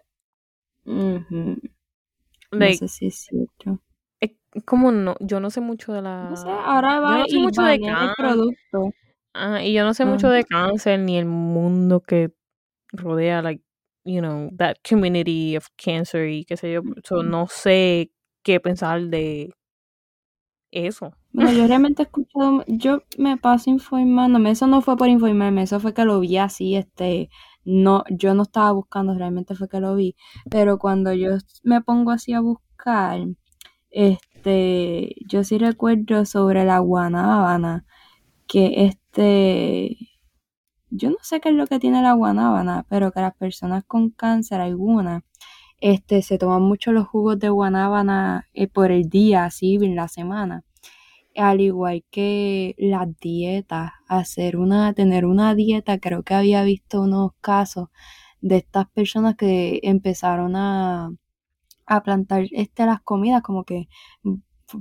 No Like, sé si es cierto. es como no, yo no sé mucho de la... No sé, ahora yo va no sé y mucho de cáncer. producto. Ah, y yo no sé mucho de cáncer ni el mundo que rodea, like, you know, that community of cancer y qué sé yo. So, no sé qué pensar de eso. Bueno, yo realmente he escuchado, yo me paso informándome, eso no fue por informarme, eso fue que lo vi así, este, no, yo no estaba buscando, realmente fue que lo vi, pero cuando yo me pongo así a buscar, este, yo sí recuerdo sobre la guanábana, que este, yo no sé qué es lo que tiene la guanábana, pero que las personas con cáncer, algunas, este, se toman mucho los jugos de guanábana eh, por el día, así, en la semana al igual que las dietas, hacer una, tener una dieta, creo que había visto unos casos de estas personas que empezaron a, a plantar este, las comidas, como que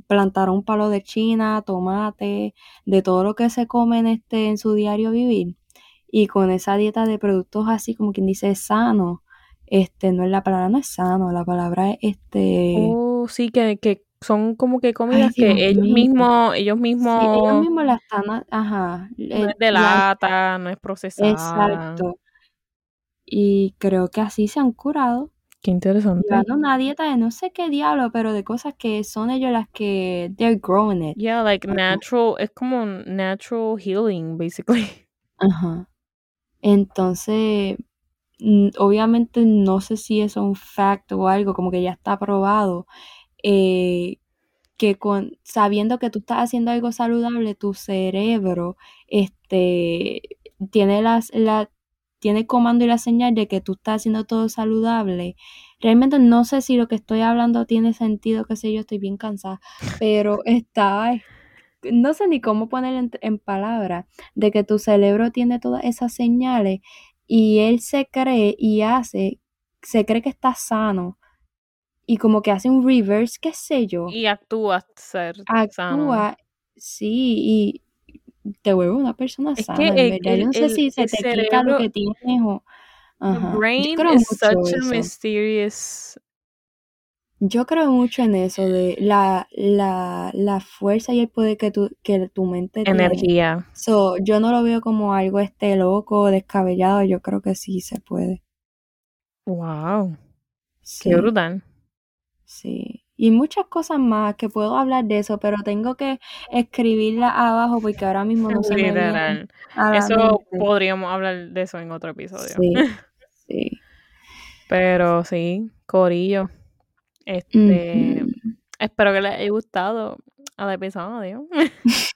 plantaron un palo de china, tomate, de todo lo que se come en, este, en su diario vivir. Y con esa dieta de productos así, como quien dice, sano, este, no es la palabra, no es sano, la palabra es este... Oh, sí, que, que son como que comidas que ellos mismos, ellos Sí, mismos, ellos mismos la están, ajá, no el- es de la- lata, no es procesada. exacto. Y creo que así se han curado, Qué interesante. llevando una dieta de no sé qué diablo, pero de cosas que son ellos las que they're growing it. Yeah, like natural, es como natural healing, basically. Ajá. Entonces, obviamente no sé si eso es un fact o algo, como que ya está probado, eh, que con, sabiendo que tú estás haciendo algo saludable, tu cerebro, este, tiene las, la, tiene el comando y la señal de que tú estás haciendo todo saludable. Realmente no sé si lo que estoy hablando tiene sentido, qué sé yo, estoy bien cansada, pero está, no sé ni cómo poner en, en palabras, de que tu cerebro tiene todas esas señales y él se cree y hace, se cree que está sano y como que hace un reverse, qué sé yo, Y actúas ser sano. actúa, sí, y te vuelve una persona Es sana, que el-. Yo no sé el- si se te quita lo cerebro- que tienes o... Ajá. Brain is such a eso. mysterious. Yo creo mucho en eso de la, la, la fuerza y el poder que tu, que tu mente tiene. Energía. So, yo no lo veo como algo este loco, descabellado. Yo creo que sí se puede. Wow. Sí, Qué brutal. sí. Y muchas cosas más que puedo hablar de eso, pero tengo que escribirlas abajo porque ahora mismo no se me viene Eso mente. podríamos hablar de eso en otro episodio. Sí, sí. Pero sí, Corillo. Este, espero que les haya gustado el episodio.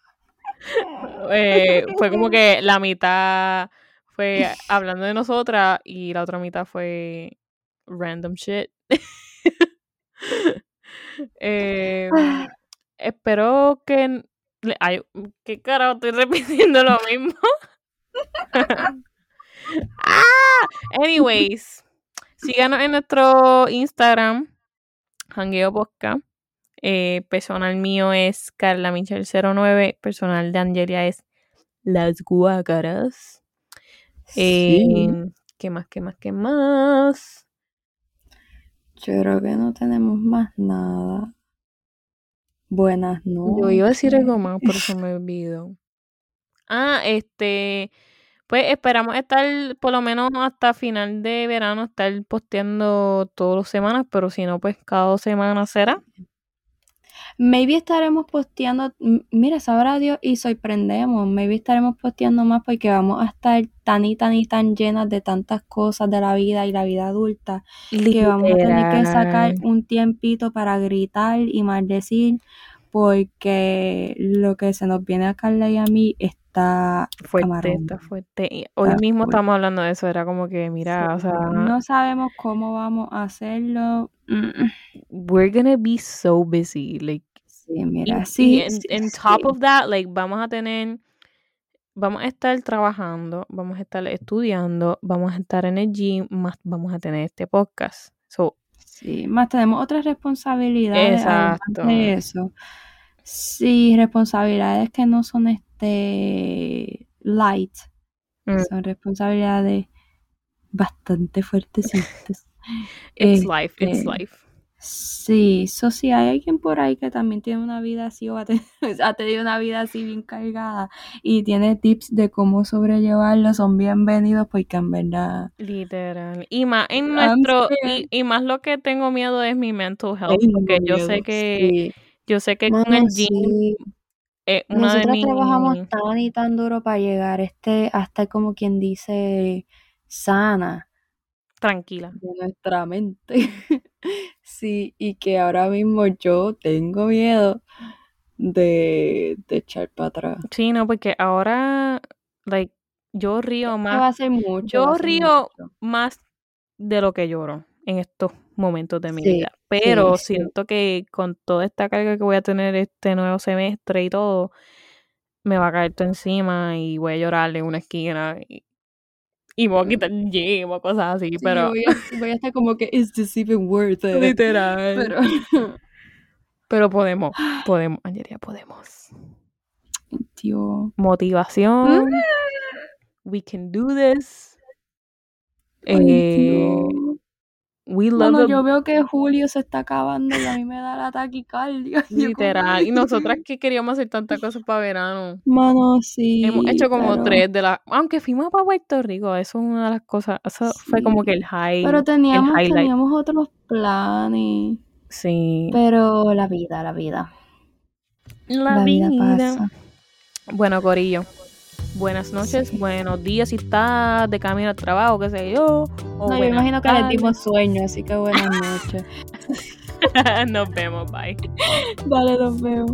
Eh, fue como que la mitad fue hablando de nosotras y la otra mitad fue random shit. Eh, espero que ay, qué carajo estoy repitiendo lo mismo. ah, anyways, síganos en nuestro Instagram, Hangueo Podcast. Eh, personal mío es Carla Michel 09. Personal de Angelia es Las Guácaras. Sí. Eh, ¿Qué más? ¿Qué más? ¿Qué más? Yo creo que no tenemos más nada. Buenas noches. Yo iba a decir algo más, pero se me olvidó. Ah, este. Pues esperamos estar por lo menos hasta final de verano, estar posteando todas las semanas, pero si no, pues cada dos semanas será. Maybe estaremos posteando, mira, sabrá Dios y sorprendemos. Maybe estaremos posteando más porque vamos a estar tan y tan y tan llenas de tantas cosas de la vida y la vida adulta que vamos a tener que sacar un tiempito para gritar y maldecir porque lo que se nos viene a Carla y a mí está Fuerte, camarón. está fuerte. Y hoy Está mismo fuerte. estamos hablando de eso, era como que, mira, o Sí, sea, no sabemos cómo vamos a hacerlo. We're gonna be so busy, like, Sí, y, mira, y sí, en, sí, en top of that, like, vamos a tener, vamos a estar trabajando, vamos a estar estudiando, vamos a estar en el gym, más vamos a tener este podcast. So, Sí, más tenemos otras responsabilidades además exacto. de eso. Sí, responsabilidades que no son este light, Mm, son responsabilidades bastante fuertecitas. it's life, it's Este, life. sí, so si hay alguien por ahí que también tiene una vida así o ha, te- ha tenido una vida así bien cargada y tiene tips de cómo sobrellevarlo, son bienvenidos porque en verdad Literal. Y más en nuestro, y, y más lo que tengo miedo es mi mental health, porque yo sé que, sí. Yo sé que con el gym sí. es una de Nosotras trabajamos mis, tan y tan duro para llegar este, hasta como quien dice, sana tranquila. de nuestra mente. Sí, y que ahora mismo yo tengo miedo de, de echar para atrás. Sí, no, porque ahora, like, yo río va más, a ser mucho, va yo río mucho. más de lo que lloro en estos momentos de mi Sí, vida. Pero sí, sí. siento que con toda esta carga que voy a tener este nuevo semestre y todo, me va a caer todo encima y voy a llorar en una esquina y, y me voy a quitar el gym o cosas así, pero voy a, voy a estar como que, is this even worth it? literal. Pero, Pero podemos, podemos, Angelia, podemos. Motivación, we can do this. Ay, Eh. We love the yo veo que julio se está acabando y a mí me da la taquicardia. Literal. Y nosotras que queríamos hacer tantas cosas para verano. Mano, Hemos sí, hecho como pero, tres de las. Aunque fuimos para Puerto Rico, eso es una de las cosas. Eso fue como que el high, Pero teníamos, teníamos otros planes. Sí. Pero la vida, la vida. La La vida vida. pasa. Bueno, Corillo. Buenas noches, Sí. buenos días si estás de camino al trabajo, qué sé yo. O No, yo imagino que les tardes. dimos sueño, así que buenas noches. Nos vemos, bye. Dale, nos vemos.